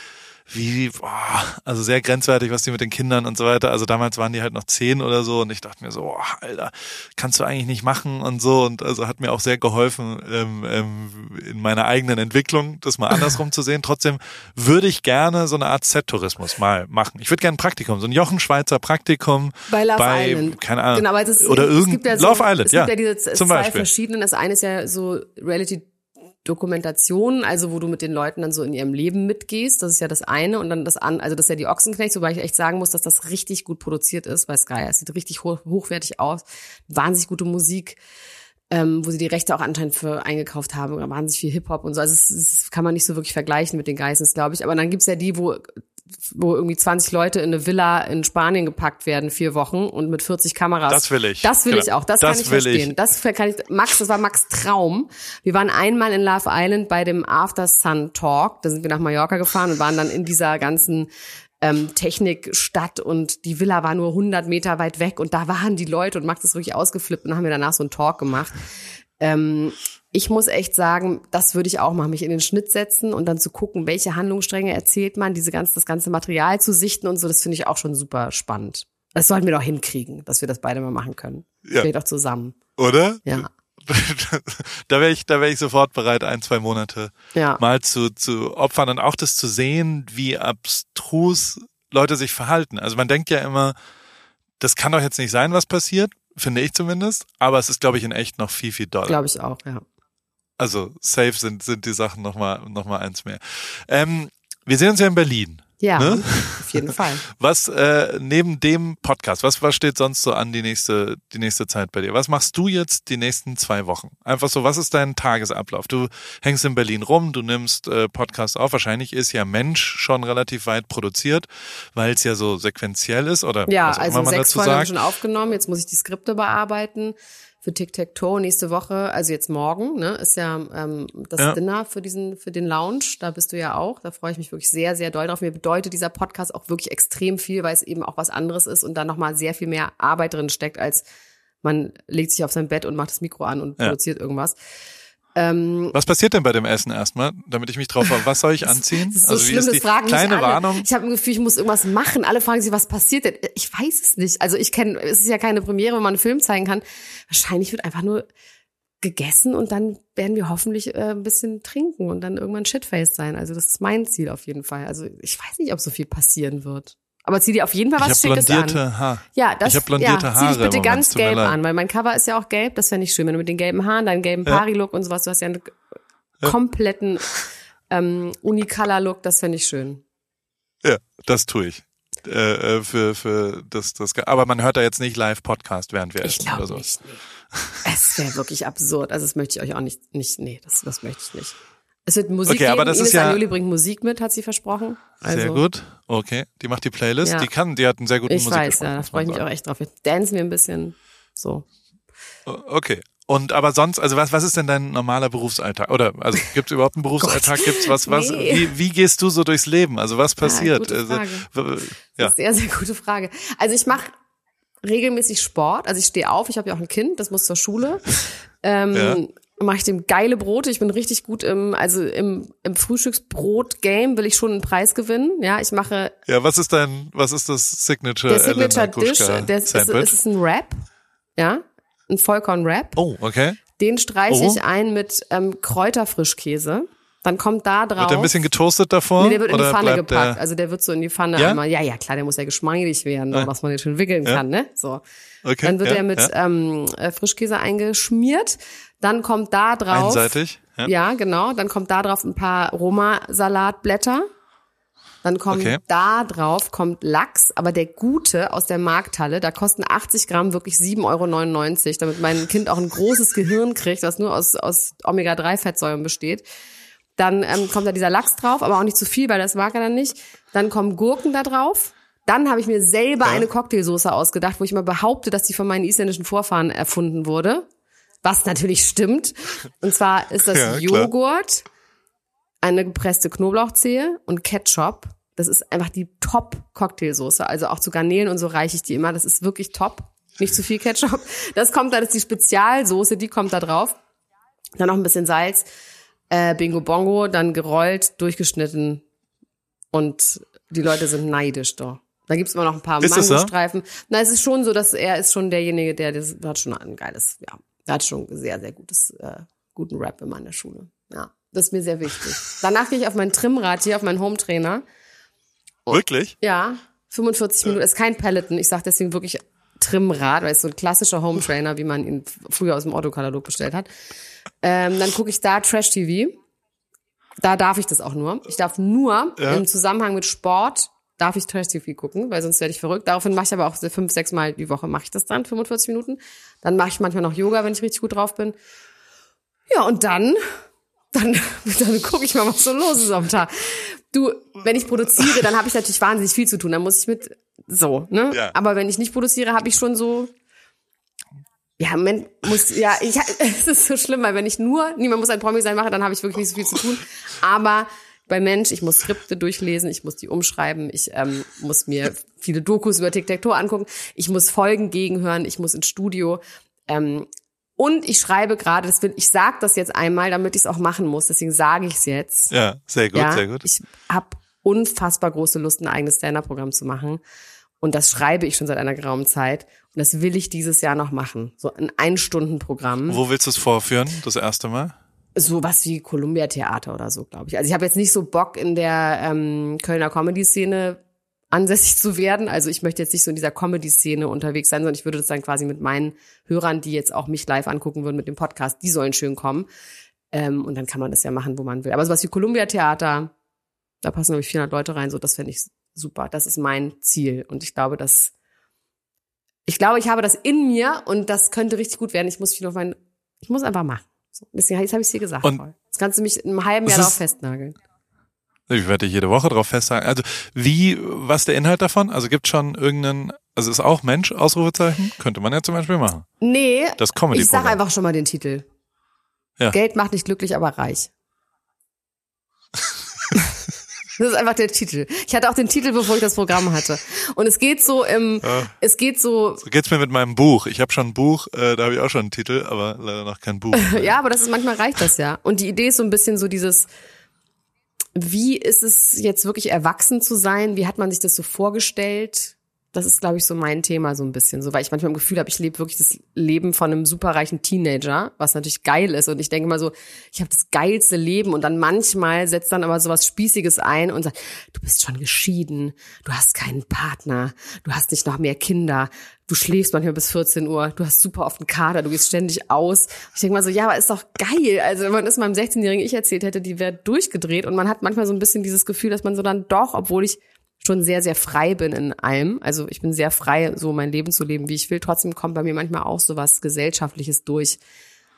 wie, boah, also sehr grenzwertig, was die mit den Kindern und so weiter. Also damals waren die halt noch zehn oder so und ich dachte mir so, oh, Alter, kannst du eigentlich nicht machen und so. Und also hat mir auch sehr geholfen ähm, ähm, in meiner eigenen Entwicklung, das mal andersrum zu sehen. Trotzdem würde ich gerne so eine Art Set-Tourismus mal machen. Ich würde gerne ein Praktikum, so ein Jochen Schweizer Praktikum bei Love bei, Island. Keine Ahnung. Genau, aber das, oder irgend ja so, Love Island, es ja. gibt ja diese zum zwei Beispiel. verschiedenen. Das eine ist ja so Reality Dokumentation, also wo du mit den Leuten dann so in ihrem Leben mitgehst, das ist ja das eine und dann das an, also das ist ja die Ochsenknecht, wobei ich echt sagen muss, dass das richtig gut produziert ist bei Sky. Es sieht richtig hoch, hochwertig aus, wahnsinnig gute Musik, ähm, wo sie die Rechte auch anscheinend für eingekauft haben, wahnsinnig viel Hip Hop und so. Also das kann man nicht so wirklich vergleichen mit den Geissens, glaube ich. Aber dann gibt's ja die, wo wo irgendwie 20 Leute in eine Villa in Spanien gepackt werden, vier Wochen und mit 40 Kameras. Das will ich. Das will genau. ich auch. Das, das kann ich verstehen. Ich. Das kann ich, Max, das war Max Traum. Wir waren einmal in Love Island bei dem After Sun Talk. Da sind wir nach Mallorca gefahren und waren dann in dieser ganzen ähm, Technikstadt und die Villa war nur 100 Meter weit weg und da waren die Leute und Max ist wirklich ausgeflippt und haben wir danach so einen Talk gemacht. Ähm, ich muss echt sagen, das würde ich auch machen, mich in den Schnitt setzen und dann zu gucken, welche Handlungsstränge erzählt man, diese ganze, das ganze Material zu sichten und so, das finde ich auch schon super spannend. Das sollten wir doch hinkriegen, dass wir das beide mal machen können. Ja. Vielleicht auch zusammen. Oder? Ja. da wäre ich, da wäre ich sofort bereit, ein, zwei Monate ja. mal zu, zu opfern und auch das zu sehen, wie abstrus Leute sich verhalten. Also man denkt ja immer, das kann doch jetzt nicht sein, was passiert, finde ich zumindest. Aber es ist, glaube ich, in echt noch viel, viel doller. Glaube ich auch, ja. Also safe sind, sind die Sachen nochmal noch mal eins mehr. Ähm, wir sehen uns ja in Berlin. Ja, ne? auf jeden Fall. Was äh, neben dem Podcast, was, was steht sonst so an die nächste, die nächste Zeit bei dir? Was machst du jetzt die nächsten zwei Wochen? Einfach so, was ist dein Tagesablauf? Du hängst in Berlin rum, du nimmst äh, Podcast auf. Wahrscheinlich ist ja Mensch schon relativ weit produziert, weil es ja so sequenziell ist oder ja, was auch also immer man sechs dazu Folgen sagt. schon aufgenommen. Jetzt muss ich die Skripte bearbeiten für Tic-Tac-Toe nächste Woche, also jetzt morgen, ne, ist ja ähm, das Ja. Dinner für diesen, für den Lounge. Da bist du ja auch. Da freue ich mich wirklich sehr, sehr doll drauf. Mir bedeutet dieser Podcast auch wirklich extrem viel, weil es eben auch was anderes ist und da nochmal sehr viel mehr Arbeit drin steckt, als man legt sich auf sein Bett und macht das Mikro an und Ja. produziert irgendwas. Ähm, Was passiert denn bei dem Essen erstmal, damit ich mich drauf habe? Was soll ich anziehen? Das ist so also schlimm, das die fragen kleine alle. Warnung? Ich habe ein Gefühl, ich muss irgendwas machen. Alle fragen sich, was passiert denn? Ich weiß es nicht. Also ich kenne, es ist ja keine Premiere, wo man einen Film zeigen kann. Wahrscheinlich wird einfach nur gegessen und dann werden wir hoffentlich äh, ein bisschen trinken und dann irgendwann shitfaced sein. Also das ist mein Ziel auf jeden Fall. Also ich weiß nicht, ob so viel passieren wird. Aber zieh dir auf jeden Fall was Schickes an. blondierte Haare. Ja, das ich habe blondierte ja, Haare. Zieh dich bitte Moment, ganz gelb an, weil mein Cover ist ja auch gelb. Das fände ich schön, wenn du mit den gelben Haaren, deinen gelben Ja. Pari-Look und sowas, du hast ja einen kompletten ähm, Unicolor-Look, das fände ich schön. Ja, das tue ich. Äh, äh, für für das das aber man hört da jetzt nicht live Podcast während wir Ich essen oder so. nicht. Nee. Es wäre wirklich absurd. Also das möchte ich euch auch nicht, nicht, nee, das, das möchte ich nicht. Es wird Musik Okay, aber das Ines ist ja- Agnoli bringt Musik mit, hat sie versprochen. Also, Sehr gut. Okay, die macht die Playlist. Ja. Die kann, die hat einen sehr guten Ich weiß, Musikgeschmack. ja, da freue ich mich auch echt drauf. Wir dancen wir ein bisschen so. Okay. Und aber sonst, also was, was ist denn dein normaler Berufsalltag? Oder also gibt es überhaupt einen Berufsalltag? Gibt's was, was, Nee. wie, wie gehst du so durchs Leben? Also was passiert? gute also, Frage. w- Das ja. ist eine sehr, sehr gute Frage. Also ich mache regelmäßig Sport. Also ich stehe auf, ich habe ja auch ein Kind, das muss zur Schule. Ähm, Ja. Mache ich dem geile Brote. Ich bin richtig gut im, also im, im Frühstücksbrot-Game will ich schon einen Preis gewinnen. Ja, ich mache ja, was ist dein, was ist das Signature? der Signature Dish, der ist, ist, ist ein Wrap. Ja, ein Vollkorn-Wrap. oh, okay. Den streiche Oh. ich ein mit ähm, Kräuterfrischkäse. Dann kommt da drauf. Wird der ein bisschen getoastet davor? Nee, der wird in die Pfanne gepackt. Also der wird so in die Pfanne Ja? einmal. Ja, ja, klar, der muss ja geschmeidig werden, Ah. dass man den schön wickeln Ja. kann, ne? So. okay, Dann wird ja, er mit ja. ähm, äh, Frischkäse eingeschmiert. Dann kommt da drauf. einseitig. Ja. Ja, genau. Dann kommt da drauf ein paar Roma-Salatblätter. Dann kommt Okay. da drauf kommt Lachs, aber der gute aus der Markthalle, da kosten 80 Gramm wirklich 7,99 Euro, damit mein Kind auch ein großes Gehirn kriegt, das nur aus, aus Omega-3-Fettsäuren besteht. Dann ähm, kommt da dieser Lachs drauf, aber auch nicht zu viel, weil das mag er dann nicht. Dann kommen Gurken da drauf. Dann habe ich mir selber eine Cocktailsoße ausgedacht, wo ich mal behaupte, dass die von meinen isländischen Vorfahren erfunden wurde. Was natürlich stimmt. Und zwar ist das Ja, klar. Joghurt, eine gepresste Knoblauchzehe und Ketchup. Das ist einfach die Top-Cocktailsoße. Also auch zu Garnelen und so reiche ich die immer. Das ist wirklich top. Nicht zu viel Ketchup. Das kommt da, das ist die Spezialsoße, die kommt da drauf. Dann noch ein bisschen Salz, äh, Bingo Bongo, dann gerollt, durchgeschnitten und die Leute sind neidisch doch. Da gibt's immer noch ein paar so? Mangostreifen. Na, es ist schon so, dass er ist schon derjenige, der das hat schon ein geiles, ja, der hat schon sehr, sehr gutes, äh, guten Rap immer in der Schule. Ja, das ist mir sehr wichtig. Danach gehe ich auf mein Trimmrad hier, auf meinen Hometrainer. Wirklich? Ja, 45 Minuten. Ist kein Peloton. Ich sage deswegen wirklich Trimmrad, weil es so ein klassischer Hometrainer, wie man ihn früher aus dem Autokatalog bestellt hat. Ähm, dann gucke ich da Trash TV. Da darf ich das auch nur. Ich darf nur Ja. im Zusammenhang mit Sport darf ich Trash TV gucken, weil sonst werde ich verrückt. Daraufhin mache ich aber auch fünf, sechs Mal die Woche mache ich das dann, 45 Minuten. Dann mache ich manchmal noch Yoga, wenn ich richtig gut drauf bin. Ja, und dann, dann, dann gucke ich mal, was so los ist am Tag. Du, wenn ich produziere, dann habe ich natürlich wahnsinnig viel zu tun. Dann muss ich mit so, ne? Ja. Aber wenn ich nicht produziere, habe ich schon so. Ja, man muss, ja, ich, es ist so schlimm, weil wenn ich nur, niemand muss ein Promi sein mache, dann habe ich wirklich nicht so viel zu tun. Aber bei Mensch, ich muss Skripte durchlesen, ich muss die umschreiben, ich ähm, muss mir viele Dokus über Tic-Tac-Toe angucken, ich muss Folgen gegenhören, ich muss ins Studio. Ähm, und ich schreibe gerade, das will, ich sag das jetzt einmal, damit ich es auch machen muss, deswegen sage ich es jetzt. Ja, sehr gut, ja, sehr gut. Ich habe unfassbar große Lust, ein eigenes Stand-Up-Programm zu machen. Und das schreibe ich schon seit einer geraumen Zeit. Und das will ich dieses Jahr noch machen. So ein Ein-Stunden-Programm. Wo willst du es vorführen, das erste Mal? So was wie Columbia Theater oder so, glaube ich. Also ich habe jetzt nicht so Bock in der ähm, Kölner Comedy-Szene ansässig zu werden. Also ich möchte jetzt nicht so in dieser Comedy-Szene unterwegs sein, sondern ich würde das dann quasi mit meinen Hörern, die jetzt auch mich live angucken würden mit dem Podcast, die sollen schön kommen. Ähm, und dann kann man das ja machen, wo man will. Aber sowas wie Columbia Theater, da passen nämlich 400 Leute rein, so das fände ich super. Das ist mein Ziel. Und ich glaube, dass ich glaube, ich habe das in mir und das könnte richtig gut werden. Ich muss mich noch mein, ich muss einfach machen. So, jetzt habe ich dir gesagt. Und- Paul. Jetzt kannst du mich in einem halben Jahr darauf festnageln. Ich werde dich jede Woche drauf festhalten. Also wie, was der Inhalt davon? Also gibt schon irgendeinen, also ist auch Mensch, Ausrufezeichen? Könnte man ja zum Beispiel machen. Nee, Das comedy ich sag einfach schon mal den Titel. Ja. Geld macht nicht glücklich, aber reich. Das ist einfach der Titel. Ich hatte auch den Titel, bevor ich das Programm hatte. Und es geht so im, es geht so, So geht's mir mit meinem Buch. Ich habe schon ein Buch, äh, da habe ich auch schon einen Titel, aber leider noch kein Buch. ja, aber das ist manchmal reicht das ja. Und die Idee ist so ein bisschen so dieses, wie ist es jetzt wirklich erwachsen zu sein? Wie hat man sich das so vorgestellt? Das ist, glaube ich, so mein Thema so ein bisschen, so weil ich manchmal im Gefühl habe, ich lebe wirklich das Leben von einem superreichen Teenager, was natürlich geil ist. Und ich denke mal so, ich habe das geilste Leben und dann manchmal setzt dann aber sowas Spießiges ein und sagt, du bist schon geschieden, du hast keinen Partner, du hast nicht noch mehr Kinder, du schläfst manchmal bis 14 Uhr, du hast super oft einen Kader, du gehst ständig aus. Ich denke mal so, ja, aber ist doch geil. Also wenn man das meinem 16-jährigen Ich erzählt hätte, die wäre durchgedreht und man hat manchmal so ein bisschen dieses Gefühl, dass man so dann doch, obwohl ich schon sehr, sehr frei bin in allem. Also ich bin sehr frei, so mein Leben zu leben, wie ich will. Trotzdem kommt bei mir manchmal auch so was Gesellschaftliches durch,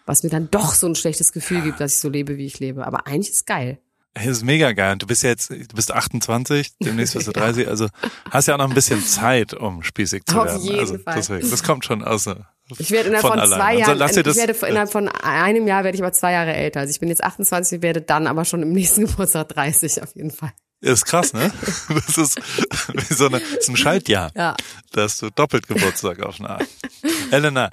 was mir dann doch so ein schlechtes Gefühl gibt, dass ich so lebe, wie ich lebe. Aber eigentlich ist geil. Das ist mega geil. Und Du bist jetzt, du bist 28, demnächst bist du 30, also hast ja auch noch ein bisschen Zeit, um spießig zu Auf werden. jeden also Fall. deswegen, das kommt schon aus, Ich werde innerhalb von, von zwei allein. Jahren, also, ich werde innerhalb von einem Jahr werde ich aber zwei Jahre älter. Also ich bin jetzt 28, werde dann aber schon im nächsten Geburtstag 30 auf jeden Fall. Ist krass, ne? Das ist wie so eine, das ist ein Schaltjahr. Ja. Da hast du doppelt Geburtstag auf eine Art. Elena,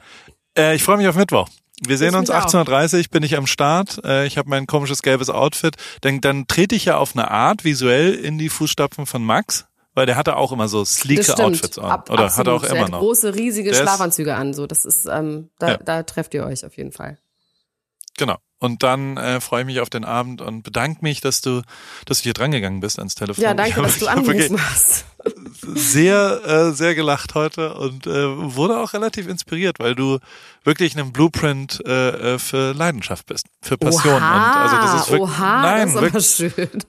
äh, ich freue mich auf Mittwoch. Wir sehen uns 18.30 Uhr, bin ich am Start. Äh, ich habe mein komisches gelbes Outfit. Denn dann trete ich ja auf eine Art visuell in die Fußstapfen von Max. Weil der hatte auch immer so sleeke Outfits an. Ab, oder hat er auch immer noch. große, riesige der Schlafanzüge an. So, das ist, ähm, da, ja. da trefft ihr euch auf jeden Fall. Genau. Und dann äh, freue ich mich auf den Abend und bedanke mich, dass du, dass du hier drangegangen bist ans Telefon. Ja, danke, hab, dass du angerufen hast. Sehr, äh, sehr gelacht heute und äh, wurde auch relativ inspiriert, weil du wirklich ein Blueprint äh, äh für Leidenschaft bist, für Passion. Oha, und also das ist wirklich, oha, nein, das ist aber schön.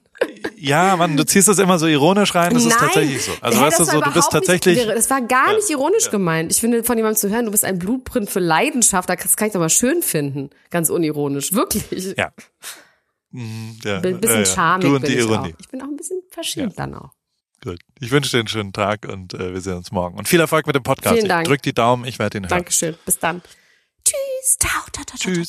Ja, Mann, du ziehst das immer so ironisch rein, das Nein, ist tatsächlich so. Also weißt du so, du bist tatsächlich. Nicht, das war gar nicht ironisch ja. gemeint. Ich finde, von jemandem zu hören, du bist ein Blutprint für Leidenschaft, das kann ich doch mal schön finden. Ganz unironisch. Wirklich. Ja. Mhm, ja. Ein bisschen ja, charmig du und die Ironie. Ich, ich, bin auch ein bisschen verschämt dann auch. Gut. Ich wünsche dir einen schönen Tag und äh, wir sehen uns morgen. Und viel Erfolg mit dem Podcast. Vielen Dank. Ich drück die Daumen, ich werde ihn hören. Dankeschön. Bis dann. Tschüss. Tschüss.